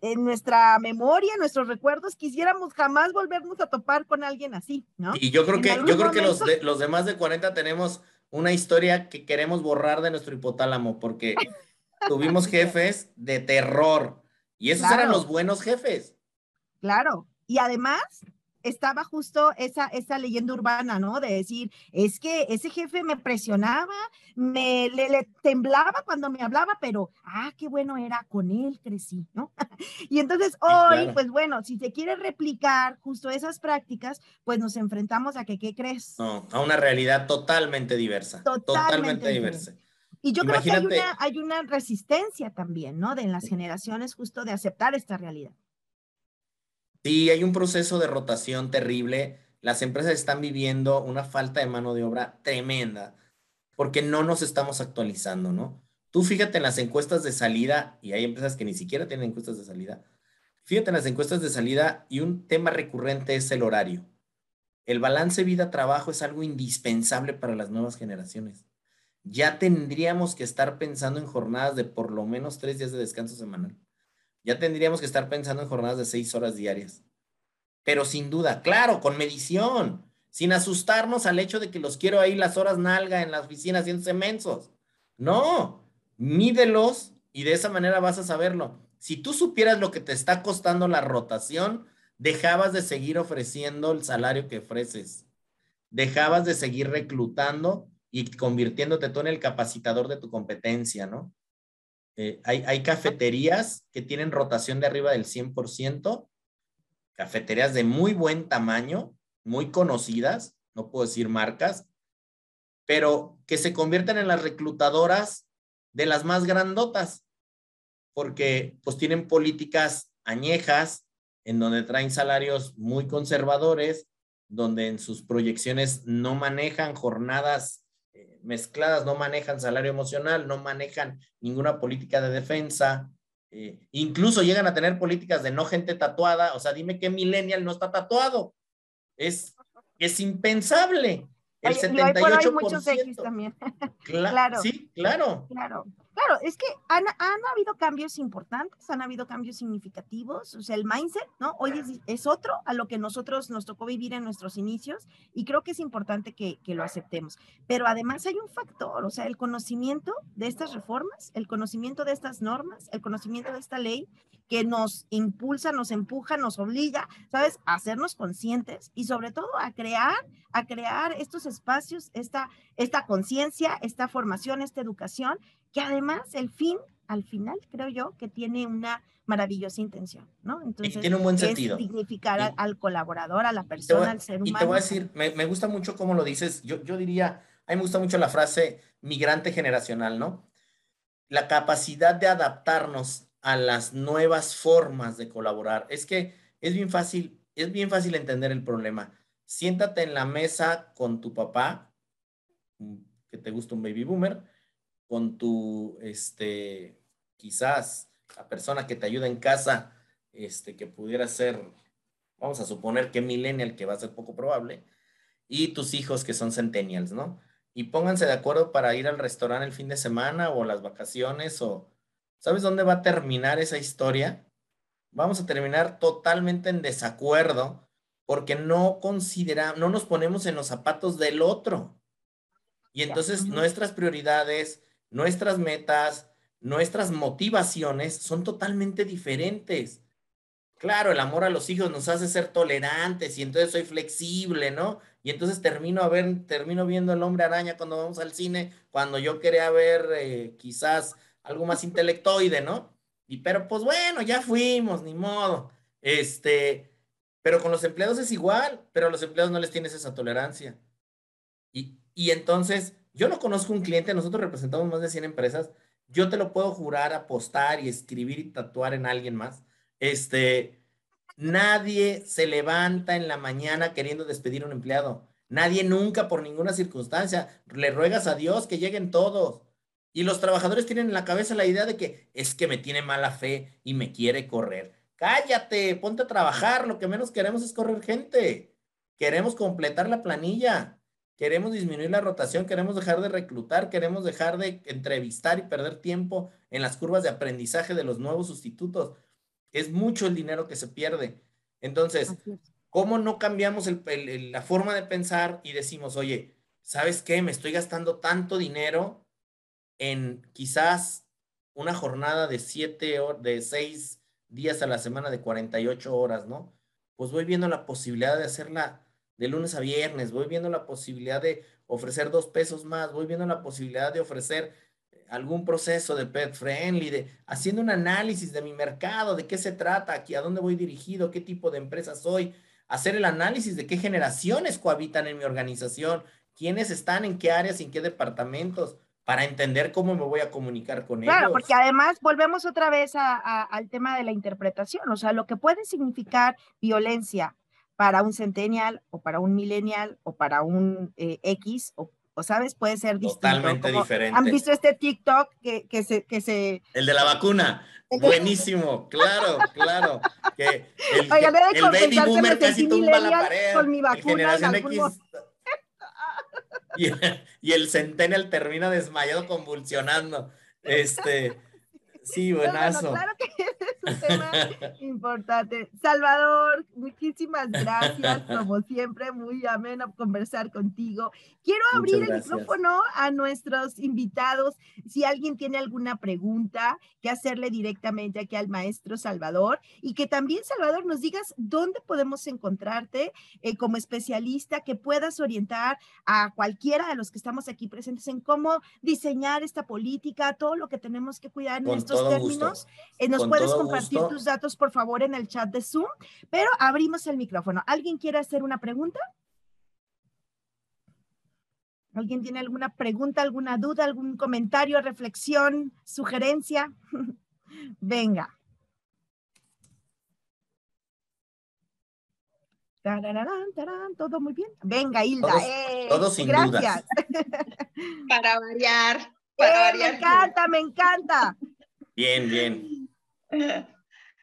[SPEAKER 1] en nuestra memoria, en nuestros recuerdos, quisiéramos jamás volvernos a topar con alguien así, ¿no?
[SPEAKER 2] Y yo creo que, yo creo que los, de, los de más de 40 tenemos una historia que queremos borrar de nuestro hipotálamo, porque tuvimos jefes de terror, y esos eran los buenos jefes.
[SPEAKER 1] Claro, y además estaba justo esa, esa leyenda urbana, ¿no? De decir, es que ese jefe me presionaba, me le, temblaba cuando me hablaba, pero, ah, qué bueno era, con él crecí, ¿no? y entonces hoy, pues bueno, si se quiere replicar justo esas prácticas, pues nos enfrentamos a que, ¿qué crees?
[SPEAKER 2] No, a una realidad totalmente diversa. Totalmente, diversa.
[SPEAKER 1] Y yo creo que hay una, hay una resistencia también, ¿no? De en las generaciones justo de aceptar esta realidad.
[SPEAKER 2] Sí, hay un proceso de rotación terrible. Las empresas están viviendo una falta de mano de obra tremenda porque no nos estamos actualizando, ¿no? Tú fíjate en las encuestas de salida, y hay empresas que ni siquiera tienen encuestas de salida. Fíjate en las encuestas de salida y un tema recurrente es el horario. El balance vida-trabajo es algo indispensable para las nuevas generaciones. Ya tendríamos que estar pensando en jornadas de por lo menos tres días de descanso semanal ya tendríamos que estar pensando en jornadas de seis horas diarias. Pero sin duda, claro, con medición, sin asustarnos al hecho de que los quiero ahí las horas nalga en la oficina haciendo mensos. No, mídelos y de esa manera vas a saberlo. Si tú supieras lo que te está costando la rotación, dejabas de seguir ofreciendo el salario que ofreces. Dejabas de seguir reclutando y convirtiéndote tú en el capacitador de tu competencia, ¿no? Eh, hay, cafeterías que tienen rotación de arriba del 100%, cafeterías de muy buen tamaño, muy conocidas, no puedo decir marcas, pero que se convierten en las reclutadoras de las más grandotas, porque pues tienen políticas añejas en donde traen salarios muy conservadores, donde en sus proyecciones no manejan jornadas mezcladas, no manejan salario emocional, no manejan ninguna política de defensa, eh, incluso llegan a tener políticas de no gente tatuada, o sea, dime qué millennial no está tatuado. Es, es impensable. El 78%. Hay muchos X también.
[SPEAKER 1] claro.
[SPEAKER 2] Sí, claro.
[SPEAKER 1] Claro. Claro, es que han, han, habido cambios importantes, han habido cambios significativos, o sea, el mindset, ¿no? Hoy es, es, otro a lo que nosotros nos tocó vivir en nuestros inicios y creo que es importante que, que, lo aceptemos. Pero además hay un factor, o sea, el conocimiento de estas reformas, el conocimiento de estas normas, el conocimiento de esta ley que nos impulsa, nos empuja, nos obliga, ¿sabes? A hacernos conscientes y sobre todo a crear, a crear estos espacios, esta, esta conciencia, esta formación, esta educación que además el fin, al final, creo yo, que tiene una maravillosa intención, ¿no?
[SPEAKER 2] Entonces, tiene un buen sentido.
[SPEAKER 1] dignificar al, colaborador, a la persona, al ser humano.
[SPEAKER 2] Y te voy a decir, me, me, gusta mucho cómo lo dices, yo, yo diría, a mí me gusta mucho la frase migrante generacional, ¿no? La capacidad de adaptarnos a las nuevas formas de colaborar. Es que es bien fácil, es bien fácil entender el problema. Siéntate en la mesa con tu papá, que te gusta un baby boomer, con tu, este, quizás la persona que te ayuda en casa, este, que pudiera ser, vamos a suponer que millennial, que va a ser poco probable, y tus hijos que son centennials, ¿no? Y pónganse de acuerdo para ir al restaurante el fin de semana o las vacaciones o, ¿sabes dónde va a terminar esa historia? Vamos a terminar totalmente en desacuerdo porque no consideramos, no nos ponemos en los zapatos del otro. Y entonces nuestras prioridades, nuestras metas, nuestras motivaciones son totalmente diferentes. Claro, el amor a los hijos nos hace ser tolerantes y entonces soy flexible, ¿no? Y entonces termino, a ver, termino viendo el hombre araña cuando vamos al cine, cuando yo quería ver eh, quizás algo más intelectoide, ¿no? Y pero pues bueno, ya fuimos, ni modo. Este, pero con los empleados es igual, pero a los empleados no les tienes esa tolerancia. Y, y entonces yo no conozco un cliente, nosotros representamos más de 100 empresas, yo te lo puedo jurar, apostar y escribir y tatuar en alguien más. Este, nadie se levanta en la mañana queriendo despedir a un empleado. Nadie nunca por ninguna circunstancia. Le ruegas a Dios que lleguen todos. Y los trabajadores tienen en la cabeza la idea de que es que me tiene mala fe y me quiere correr. Cállate, ponte a trabajar. Lo que menos queremos es correr gente. Queremos completar la planilla queremos disminuir la rotación, queremos dejar de reclutar, queremos dejar de entrevistar y perder tiempo en las curvas de aprendizaje de los nuevos sustitutos. Es mucho el dinero que se pierde. Entonces, ¿cómo no cambiamos la forma de pensar y decimos, oye, ¿sabes qué? Me estoy gastando tanto dinero en quizás una jornada de siete de seis días a la semana de 48 horas, ¿no? Pues voy viendo la posibilidad de hacerla de lunes a viernes, voy viendo la posibilidad de ofrecer dos pesos más, voy viendo la posibilidad de ofrecer algún proceso de pet friendly, de haciendo un análisis de mi mercado, de qué se trata, aquí, a dónde voy dirigido, qué tipo de empresa soy, hacer el análisis de qué generaciones cohabitan en mi organización, quiénes están en qué áreas, en qué departamentos, para entender cómo me voy a comunicar con ellos.
[SPEAKER 1] Claro, porque además volvemos otra vez al tema de la interpretación, o sea, lo que puede significar violencia para un centennial o para un millennial o para un eh, X o, sabes, puede ser distinto.
[SPEAKER 2] Totalmente diferente.
[SPEAKER 1] ¿Han visto este TikTok que, que, se, que se...
[SPEAKER 2] El de la vacuna. Buenísimo, claro, claro. Que el, el baby boomer casi tumba la pared.
[SPEAKER 1] Con mi vacuna,
[SPEAKER 2] generación X. Y, y, el centennial termina desmayado convulsionando. Este, Sí, buenazo.
[SPEAKER 1] claro que un tema importante. Salvador, muchísimas gracias, como siempre, muy ameno conversar contigo. Quiero abrir el micrófono a nuestros invitados. Si alguien tiene alguna pregunta, que hacerle directamente aquí al maestro Salvador y que también, Salvador, nos digas dónde podemos encontrarte eh, como especialista, que puedas orientar a cualquiera de los que estamos aquí presentes en cómo diseñar esta política, todo lo que tenemos que cuidar en estos términos. Eh, nos puedes compartir tus datos, por favor, en el chat de Zoom, pero abrimos el micrófono. ¿Alguien quiere hacer una pregunta? ¿Alguien tiene alguna pregunta, alguna duda, algún comentario, reflexión, sugerencia? Venga. todo muy bien. Venga, Hilda.
[SPEAKER 2] Todos, eh, sin gracias.
[SPEAKER 3] para variar. Para
[SPEAKER 1] eh, Me encanta, me encanta.
[SPEAKER 2] Bien, bien.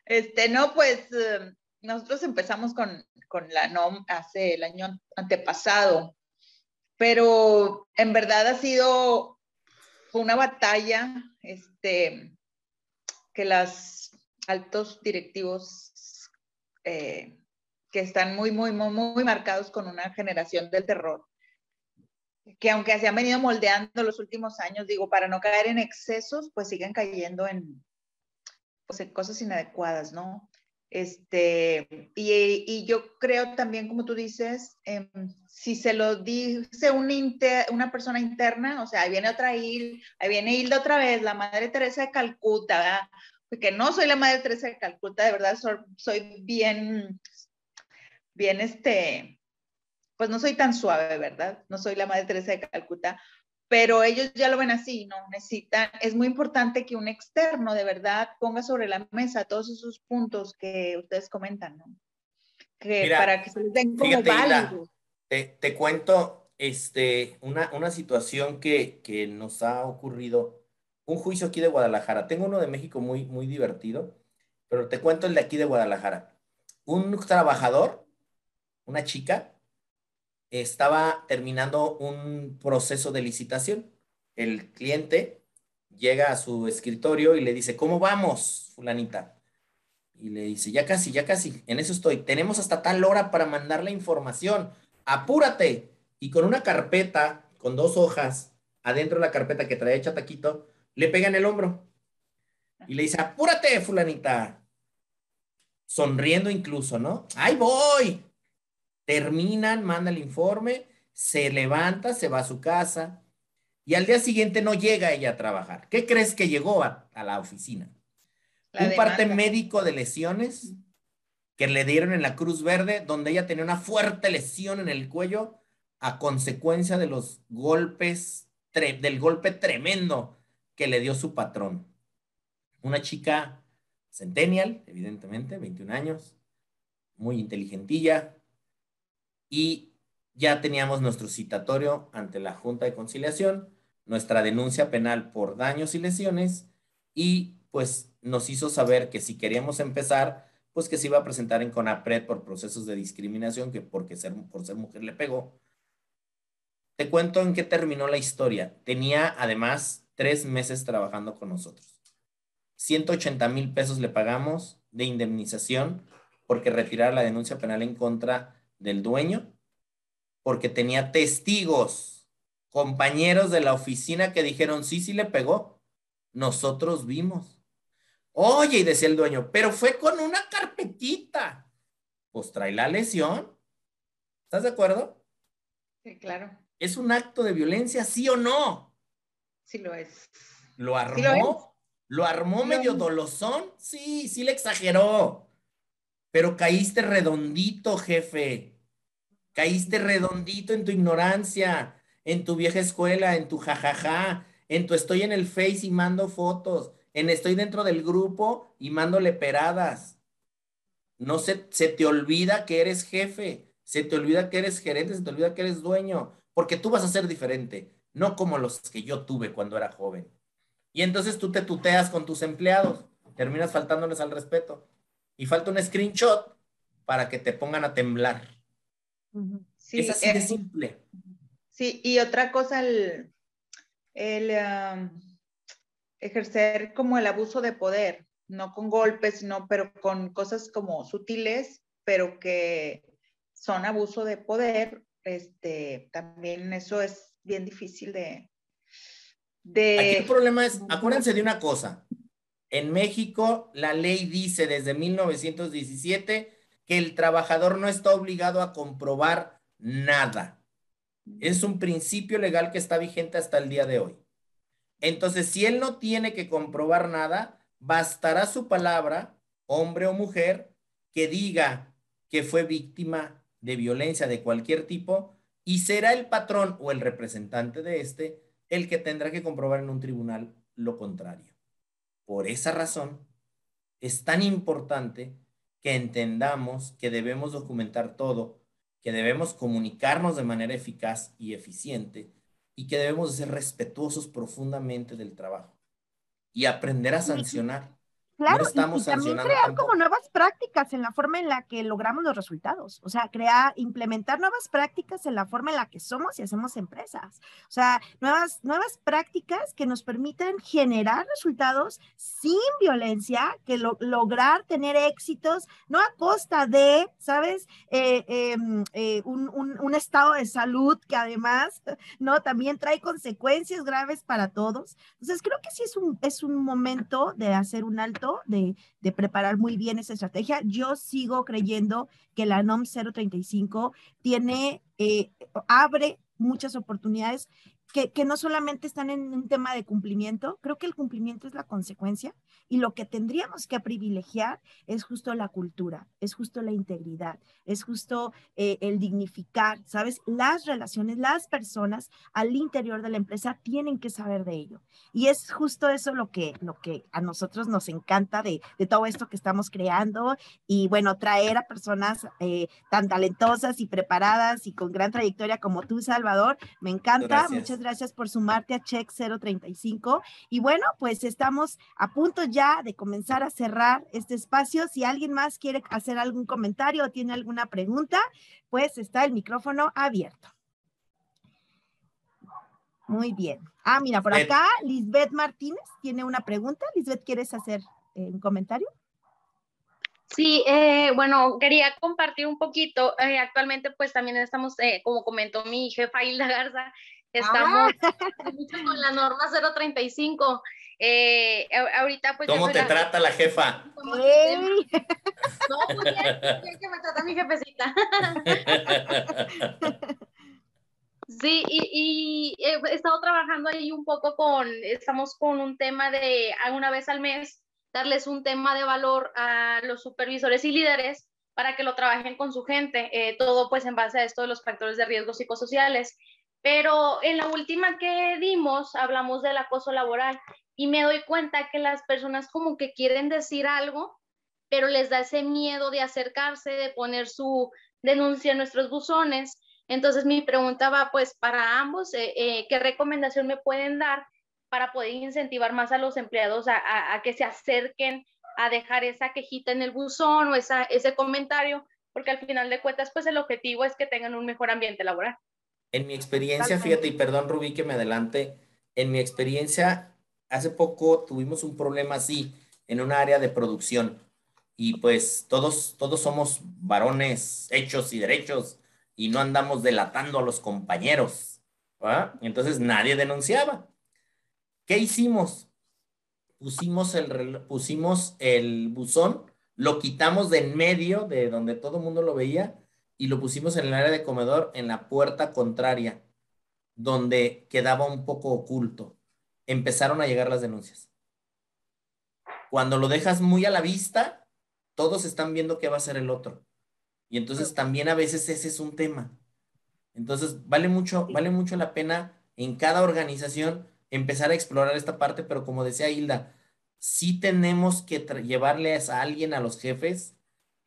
[SPEAKER 3] Este, no, pues eh, nosotros empezamos con, con la NOM hace el año antepasado, pero en verdad ha sido una batalla, este, que los altos directivos eh, que están muy, muy, muy, muy marcados con una generación del terror, que aunque se han venido moldeando los últimos años, digo, para no caer en excesos, pues siguen cayendo en, pues, cosas inadecuadas, ¿no? Este, y, y, yo creo también, como tú dices, em, si se lo dice un una persona interna, o sea, ahí viene otra Hilda, ahí viene Hilda otra vez, la Madre Teresa de Calcuta, ¿verdad? Porque no soy la Madre Teresa de Calcuta, de verdad soy, soy bien bien, este, pues no soy tan suave, ¿verdad? No soy la Madre Teresa de Calcuta, pero ellos ya lo ven así, ¿no? Necesitan, es muy importante que un externo de verdad ponga sobre la mesa todos esos puntos que ustedes comentan, ¿no? Que para que se les den como válidos.
[SPEAKER 2] Te, te, cuento este, una, una situación que, que, nos ha ocurrido, un juicio aquí de Guadalajara. Tengo uno de México muy, muy divertido, pero te cuento el de aquí de Guadalajara. Un trabajador una chica estaba terminando un proceso de licitación. El cliente llega a su escritorio y le dice, ¿cómo vamos, fulanita? Y le dice, ya casi, ya casi, en eso estoy. Tenemos hasta tal hora para mandar la información. Apúrate. Y con una carpeta, con dos hojas, adentro de la carpeta que trae Chataquito, le pega en el hombro. Y le dice, apúrate, fulanita. Sonriendo incluso, ¿no? Ahí voy terminan, manda el informe, se levanta, se va a su casa y al día siguiente no llega ella a trabajar. ¿Qué crees que llegó a, la oficina? Un parte médico de lesiones que le dieron en la Cruz Verde, donde ella tenía una fuerte lesión en el cuello a consecuencia de los golpes, del golpe tremendo que le dio su patrón. Una chica centennial, evidentemente, 21 años, muy inteligentilla, y ya teníamos nuestro citatorio ante la Junta de Conciliación, nuestra denuncia penal por daños y lesiones y pues nos hizo saber que si queríamos empezar, pues que se iba a presentar en CONAPRED por procesos de discriminación, que porque ser, por ser mujer le pegó. Te cuento en qué terminó la historia. Tenía además tres meses trabajando con nosotros. 180 mil pesos le pagamos de indemnización porque retirar la denuncia penal en contra del dueño porque tenía testigos, compañeros de la oficina que dijeron, sí, sí le pegó. Nosotros vimos. Oye, y decía el dueño, pero fue con una carpetita. Pues trae la lesión. ¿Estás de acuerdo?
[SPEAKER 3] Sí, claro.
[SPEAKER 2] ¿Es un acto de violencia, sí o no?
[SPEAKER 3] Sí lo es.
[SPEAKER 2] ¿Lo armó? lo, armó medio dolosón? Sí, sí le exageró pero caíste redondito, jefe. Caíste redondito en tu ignorancia, en tu vieja escuela, en tu jajaja, en tu estoy en el Face y mando fotos, en estoy dentro del grupo y mando leperadas. No se, se te olvida que eres jefe, se te olvida que eres gerente, se te olvida que eres dueño, porque tú vas a ser diferente, no como los que yo tuve cuando era joven. Y entonces tú te tuteas con tus empleados, terminas faltándoles al respeto y falta un screenshot para que te pongan a temblar. Sí, es así de simple.
[SPEAKER 3] Sí, y otra cosa, el, ejercer como el abuso de poder, no con golpes, no, pero con cosas como sutiles, pero que son abuso de poder, este, también eso es bien difícil de...
[SPEAKER 2] de Aquí el problema es, acuérdense de una cosa, en México, la ley dice desde 1917 que el trabajador no está obligado a comprobar nada. Es un principio legal que está vigente hasta el día de hoy. Entonces, si él no tiene que comprobar nada, bastará su palabra, hombre o mujer, que diga que fue víctima de violencia de cualquier tipo y será el patrón o el representante de este el que tendrá que comprobar en un tribunal lo contrario. Por esa razón, es tan importante que entendamos que debemos documentar todo, que debemos comunicarnos de manera eficaz y eficiente y que debemos ser respetuosos profundamente del trabajo y aprender a sancionar.
[SPEAKER 1] Claro, y, también crear como nuevas prácticas en la forma en la que logramos los resultados. O sea, crear, implementar nuevas prácticas en la forma en la que somos y hacemos empresas. O sea, nuevas, nuevas prácticas que nos permitan generar resultados sin violencia, que lograr tener éxitos, no a costa de, ¿sabes? Eh, em, eh, un, un, un, estado de salud que además, ¿no? También trae consecuencias graves para todos. Entonces, creo que sí es un, es un momento de hacer un alto de, preparar muy bien esa estrategia. Yo sigo creyendo que la NOM 035 tiene, eh, abre muchas oportunidades que, que, no solamente están en un tema de cumplimiento, creo que el cumplimiento es la consecuencia y lo que tendríamos que privilegiar es justo la cultura, es justo la integridad, es justo eh, el dignificar, ¿sabes? Las relaciones, las personas al interior de la empresa tienen que saber de ello. Y es justo eso lo que, lo que a nosotros nos encanta de, de todo esto que estamos creando y bueno, traer a personas eh, tan talentosas y preparadas y con gran trayectoria como tú, Salvador, me encanta. Muchas gracias por sumarte a Check 035. Y bueno, pues estamos a punto ya ya de comenzar a cerrar este espacio. Si alguien más quiere hacer algún comentario o tiene alguna pregunta, pues está el micrófono abierto. Muy bien. Ah, mira, por acá Lisbeth Martínez tiene una pregunta. Lisbeth, ¿quieres hacer eh, un comentario?
[SPEAKER 4] Sí, eh, bueno, quería compartir un poquito. Eh, actualmente, pues también estamos, como comentó mi jefa Hilda Garza, estamos ah. con la norma 035 eh, ahorita pues...
[SPEAKER 2] ¿Cómo te trata la jefa?
[SPEAKER 4] No, muy bien, bien que me trata mi jefecita. Sí, y, he estado trabajando ahí un poco con, estamos con un tema de una vez al mes, darles un tema de valor a los supervisores y líderes para que lo trabajen con su gente, eh, todo pues en base a esto de los factores de riesgo psicosociales. Pero en la última que dimos hablamos del acoso laboral y me doy cuenta que las personas como que quieren decir algo, pero les da ese miedo de acercarse, de poner su denuncia en nuestros buzones. Entonces mi pregunta va pues para ambos, eh, eh, ¿qué recomendación me pueden dar para poder incentivar más a los empleados a, que se acerquen a dejar esa quejita en el buzón o esa, ese comentario? Porque al final de cuentas pues el objetivo es que tengan un mejor ambiente laboral.
[SPEAKER 2] En mi experiencia, fíjate, y perdón Rubí que me adelante, en mi experiencia hace poco tuvimos un problema así en un área de producción y pues todos, todos somos varones hechos y derechos y no andamos delatando a los compañeros. Entonces nadie denunciaba. ¿Qué hicimos? Pusimos el, pusimos el buzón, lo quitamos de en medio de donde todo el mundo lo veía y lo pusimos en el área de comedor en la puerta contraria, donde quedaba un poco oculto empezaron a llegar las denuncias. Cuando lo dejas muy a la vista, todos están viendo qué va a ser el otro. Y entonces también a veces ese es un tema. Entonces vale mucho, vale mucho la pena en cada organización empezar a explorar esta parte, pero como decía Hilda, sí tenemos que llevarles a alguien, a los jefes,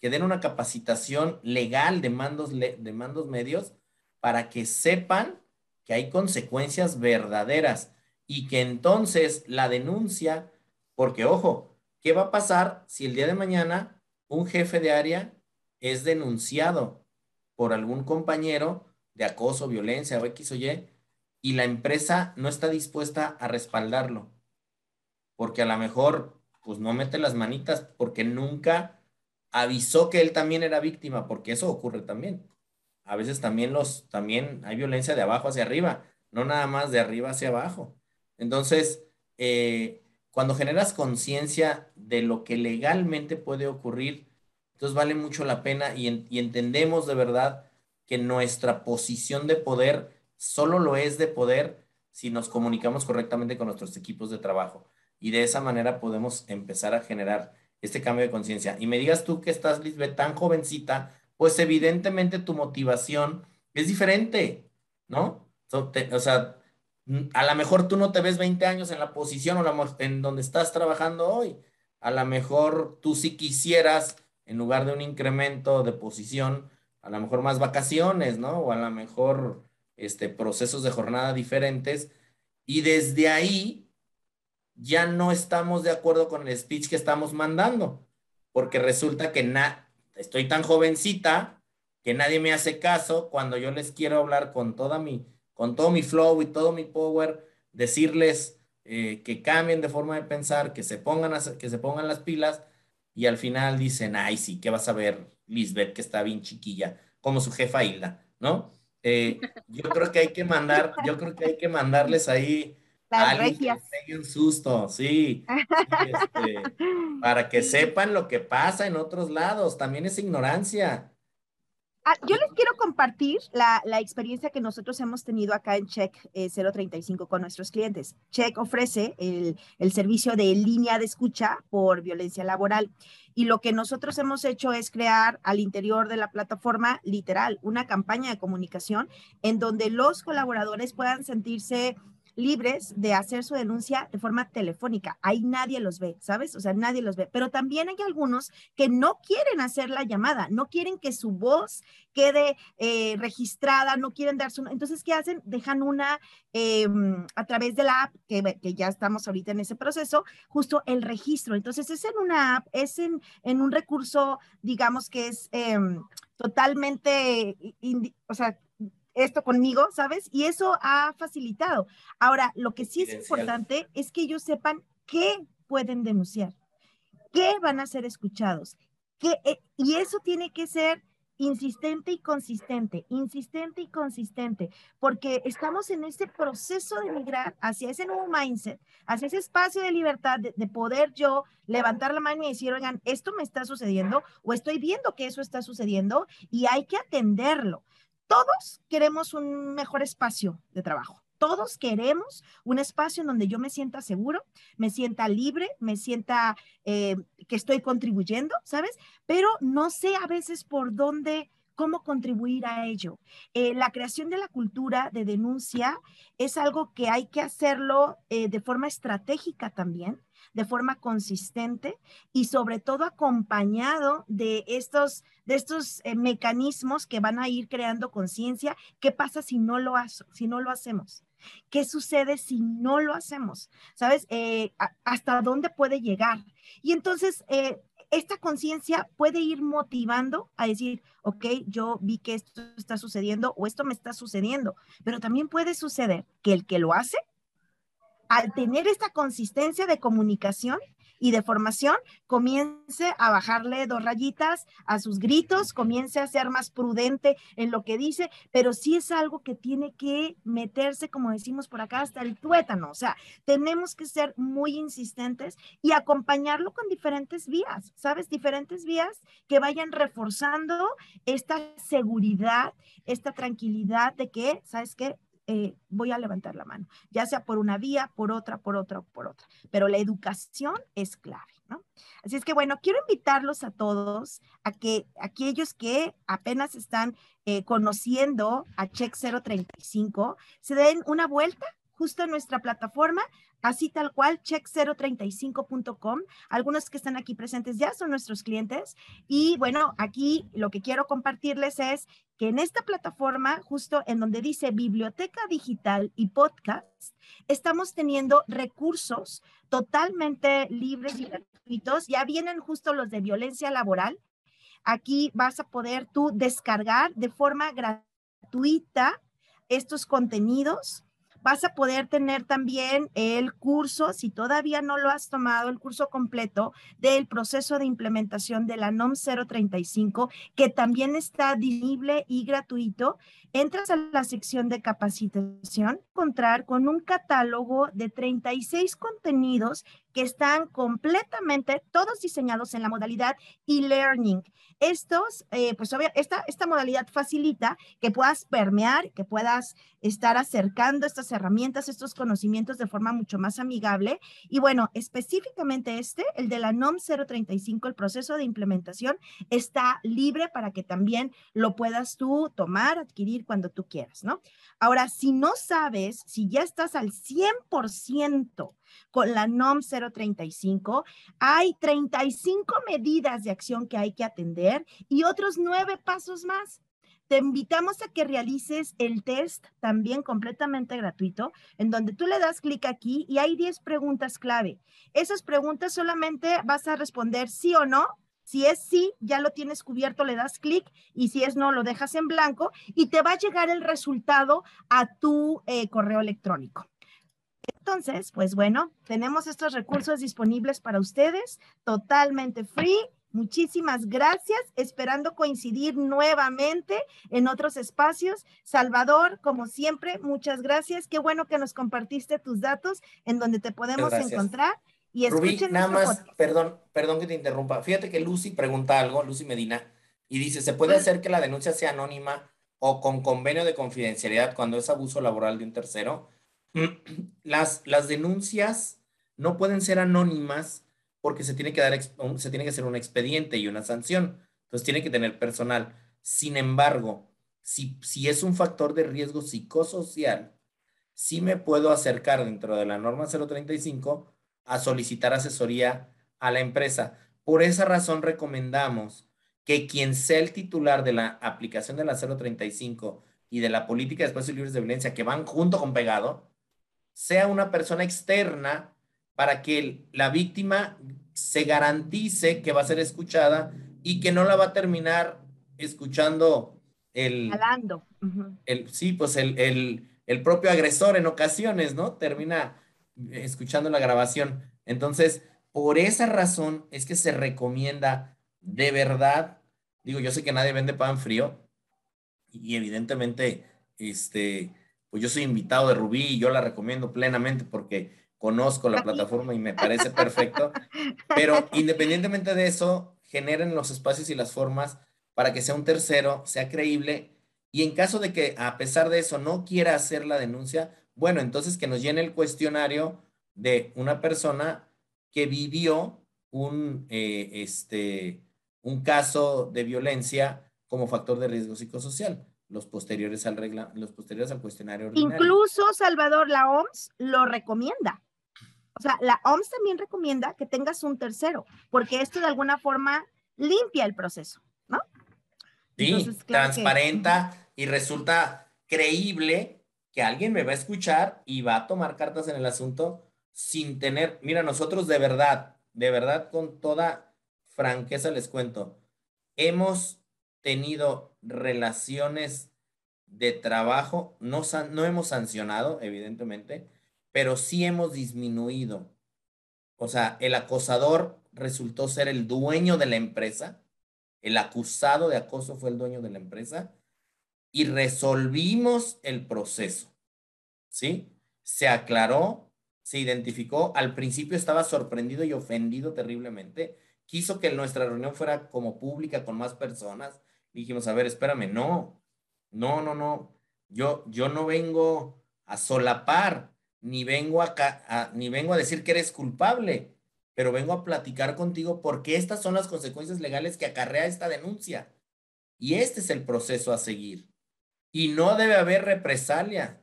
[SPEAKER 2] que den una capacitación legal de mandos, de mandos medios para que sepan que hay consecuencias verdaderas y que entonces la denuncia, porque ojo, ¿qué va a pasar si el día de mañana un jefe de área es denunciado por algún compañero de acoso, violencia o X o Y y la empresa no está dispuesta a respaldarlo? Porque a lo mejor pues no mete las manitas porque nunca avisó que él también era víctima, porque eso ocurre también. A veces también los también hay violencia de abajo hacia arriba, no nada más de arriba hacia abajo. Entonces, eh, cuando generas conciencia de lo que legalmente puede ocurrir, entonces vale mucho la pena y, entendemos de verdad que nuestra posición de poder solo lo es de poder si nos comunicamos correctamente con nuestros equipos de trabajo. Y de esa manera podemos empezar a generar este cambio de conciencia. Y me digas tú que estás, Lisbeth, tan jovencita, pues evidentemente tu motivación es diferente, ¿no? o sea, a lo mejor tú no te ves 20 años en la posición o en donde estás trabajando hoy. A lo mejor tú sí quisieras en lugar de un incremento de posición, a lo mejor más vacaciones, ¿no? O a lo mejor este, procesos de jornada diferentes. Y desde ahí ya no estamos de acuerdo con el speech que estamos mandando, porque resulta que na estoy tan jovencita que nadie me hace caso cuando yo les quiero hablar con toda mi, con todo mi flow y todo mi power, decirles eh, que cambien de forma de pensar, que se, pongan que se pongan las pilas y al final dicen, ay, sí, ¿qué vas a ver, Lisbeth, que está bien chiquilla, como su jefa Hilda, ¿no? Eh, yo creo que hay que mandar, yo creo que hay que mandarles ahí a alguien que un susto, sí, este, para que sepan lo que pasa en otros lados, también es ignorancia.
[SPEAKER 1] Ah, yo les quiero compartir la, la, experiencia que nosotros hemos tenido acá en Check 035 eh, con nuestros clientes. Check ofrece el, el, servicio de línea de escucha por violencia laboral y lo que nosotros hemos hecho es crear al interior de la plataforma, literal, una campaña de comunicación en donde los colaboradores puedan sentirse libres de hacer su denuncia de forma telefónica. Ahí nadie los ve, ¿sabes? O sea, nadie los ve. Pero también hay algunos que no quieren hacer la llamada, no quieren que su voz quede eh, registrada, no quieren dar su... Entonces, ¿qué hacen? Dejan una em, a través de la app, que, ya estamos ahorita en ese proceso, justo el registro. Entonces, es en una app, es en, en un recurso, digamos que es em, totalmente, o sea, esto conmigo, ¿sabes? Y eso ha facilitado. Ahora, lo que sí es importante es que ellos sepan qué pueden denunciar, qué van a ser escuchados. Qué, eh, y eso tiene que ser insistente y consistente, insistente y consistente, porque estamos en ese proceso de migrar hacia ese nuevo mindset, hacia ese espacio de libertad, de, de, poder yo levantar la mano y decir, oigan, esto me está sucediendo o estoy viendo que eso está sucediendo y hay que atenderlo. Todos queremos un mejor espacio de trabajo. Todos queremos un espacio en donde yo me sienta seguro, me sienta libre, me sienta eh, que estoy contribuyendo, ¿sabes? Pero no sé a veces por dónde cómo contribuir a ello. Eh, la creación de la cultura de denuncia es algo que hay que hacerlo eh, de forma estratégica también, de forma consistente y sobre todo acompañado de estos, de estos eh, mecanismos que van a ir creando conciencia. ¿Qué pasa si no lo, si no lo hacemos? ¿Qué sucede si no lo hacemos? ¿Sabes? Eh, ¿Hasta dónde puede llegar? Y entonces, eh, esta conciencia puede ir motivando a decir, ok, yo vi que esto está sucediendo o esto me está sucediendo, pero también puede suceder que el que lo hace al tener esta consistencia de comunicación y de formación, comience a bajarle dos rayitas a sus gritos, comience a ser más prudente en lo que dice, pero sí es algo que tiene que meterse, como decimos por acá, hasta el tuétano. O sea, tenemos que ser muy insistentes y acompañarlo con diferentes vías, ¿sabes? Diferentes vías que vayan reforzando esta seguridad, esta tranquilidad de que, ¿sabes qué? Eh, voy a levantar la mano, ya sea por una vía, por otra, por otra, por otra. Pero la educación es clave, ¿no? Así es que bueno, quiero invitarlos a todos a que aquellos que apenas están eh, conociendo a Check 035 se den una vuelta justo en nuestra plataforma, así tal cual, check035.com. Algunos que están aquí presentes ya son nuestros clientes. Y bueno, aquí lo que quiero compartirles es que en esta plataforma, justo en donde dice biblioteca digital y podcast, estamos teniendo recursos totalmente libres y gratuitos. Ya vienen justo los de violencia laboral. Aquí vas a poder tú descargar de forma gratuita estos contenidos Vas a poder tener también el curso, si todavía no lo has tomado, el curso completo del proceso de implementación de la NOM 035, que también está disponible y gratuito. Entras a la sección de capacitación, encontrar con un catálogo de 36 contenidos que están completamente todos diseñados en la modalidad e-learning. Estos, eh, pues esta, esta modalidad facilita que puedas permear, que puedas estar acercando estas herramientas, estos conocimientos de forma mucho más amigable. Y bueno, específicamente este, el de la NOM 035, el proceso de implementación, está libre para que también lo puedas tú tomar, adquirir cuando tú quieras, ¿no? Ahora, si no sabes, si ya estás al 100% con la NOM 035, 035, hay 35 medidas de acción que hay que atender y otros nueve pasos más. Te invitamos a que realices el test también completamente gratuito, en donde tú le das clic aquí y hay 10 preguntas clave. Esas preguntas solamente vas a responder sí o no si es sí, ya lo tienes cubierto, le das clic y si es no, lo dejas en blanco y te va a llegar el resultado a tu eh, correo electrónico. Entonces, pues bueno, tenemos estos recursos disponibles para ustedes, totalmente free. Muchísimas gracias, esperando coincidir nuevamente en otros espacios. Salvador, como siempre, muchas gracias. Qué bueno que nos compartiste tus datos en donde te podemos encontrar. Y
[SPEAKER 2] Rubí, nada más, perdón, perdón que te interrumpa. Fíjate que Lucy pregunta algo, Lucy Medina, y dice, ¿se puede hacer que la denuncia sea anónima o con convenio de confidencialidad cuando es abuso laboral de un tercero? Las, las denuncias no pueden ser anónimas porque se tiene que dar, se tiene que hacer un expediente y una sanción. Entonces tiene que tener personal. Sin embargo, si, si es un factor de riesgo psicosocial, sí me puedo acercar dentro de la norma 035 a solicitar asesoría a la empresa. Por esa razón recomendamos que quien sea el titular de la aplicación de la 035 y de la política de espacios libres de violencia que van junto con pegado, sea una persona externa para que la víctima se garantice que va a ser escuchada y que no la va a terminar escuchando el... el sí, pues el, el, el propio agresor en ocasiones, ¿no? Termina escuchando la grabación. Entonces, por esa razón es que se recomienda de verdad, digo, yo sé que nadie vende pan frío y evidentemente, este, pues yo soy invitado de Rubí y yo la recomiendo plenamente porque conozco la plataforma y me parece perfecto, pero independientemente de eso, generen los espacios y las formas para que sea un tercero, sea creíble. Y en caso de que a pesar de eso no quiera hacer la denuncia, bueno, entonces que nos llene el cuestionario de una persona que vivió un, eh, este, un caso de violencia como factor de riesgo psicosocial, los posteriores al, regla, los posteriores al cuestionario
[SPEAKER 1] ordinario. Incluso, Salvador, la OMS lo recomienda. O sea, la OMS también recomienda que tengas un tercero, porque esto de alguna forma limpia el proceso, ¿no?
[SPEAKER 2] Sí, transparenta y resulta creíble que alguien me va a escuchar y va a tomar cartas en el asunto sin tener, mira, nosotros de verdad, de verdad con toda franqueza les cuento, hemos tenido relaciones de trabajo, no, no hemos sancionado, evidentemente, pero sí hemos disminuido. O sea, el acosador resultó ser el dueño de la empresa, el acusado de acoso fue el dueño de la empresa y resolvimos el proceso. ¿Sí? Se aclaró, se identificó. Al principio estaba sorprendido y ofendido terriblemente. Quiso que nuestra reunión fuera como pública con más personas. Dijimos, a ver, espérame, no, no, no, no. Yo, yo no vengo a solapar, ni vengo a, ni vengo a decir que eres culpable, pero vengo a platicar contigo porque estas son las consecuencias legales que acarrea esta denuncia. Y este es el proceso a seguir y no debe haber represalia.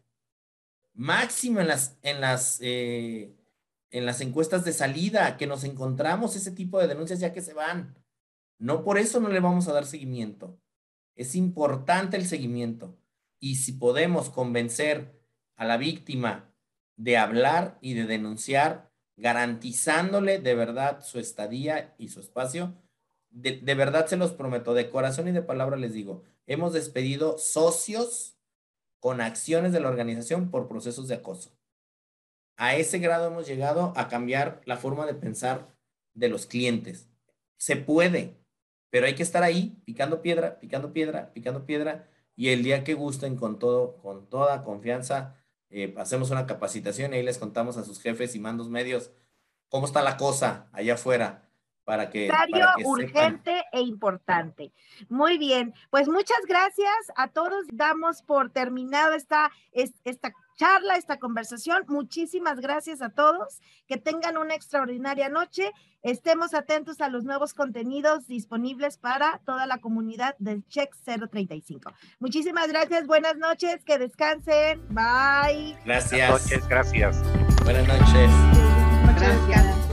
[SPEAKER 2] Máximo en las, en las, eh, en las encuestas de salida, que nos encontramos ese tipo de denuncias ya que se van. No por eso no le vamos a dar seguimiento. Es importante el seguimiento. Y si podemos convencer a la víctima de hablar y de denunciar, garantizándole de verdad su estadía y su espacio, de, de verdad se los prometo, de corazón y de palabra les digo, hemos despedido socios con acciones de la organización por procesos de acoso. A ese grado hemos llegado a cambiar la forma de pensar de los clientes. Se puede, pero hay que estar ahí picando piedra, picando piedra, picando piedra y el día que gusten con todo, con toda confianza, eh, hacemos una capacitación y ahí les contamos a sus jefes y mandos medios cómo está la cosa allá afuera para que,
[SPEAKER 1] urgente e importante. Muy bien, pues muchas gracias a todos. Damos por terminado esta, esta charla, esta conversación. Muchísimas gracias a todos. Que tengan una extraordinaria noche. Estemos atentos a los nuevos contenidos disponibles para toda la comunidad del Check 035. Muchísimas gracias. Buenas noches. Que descansen. Bye.
[SPEAKER 2] Gracias.
[SPEAKER 5] Buenas noches. Gracias.
[SPEAKER 2] Buenas noches.
[SPEAKER 3] Muchas gracias.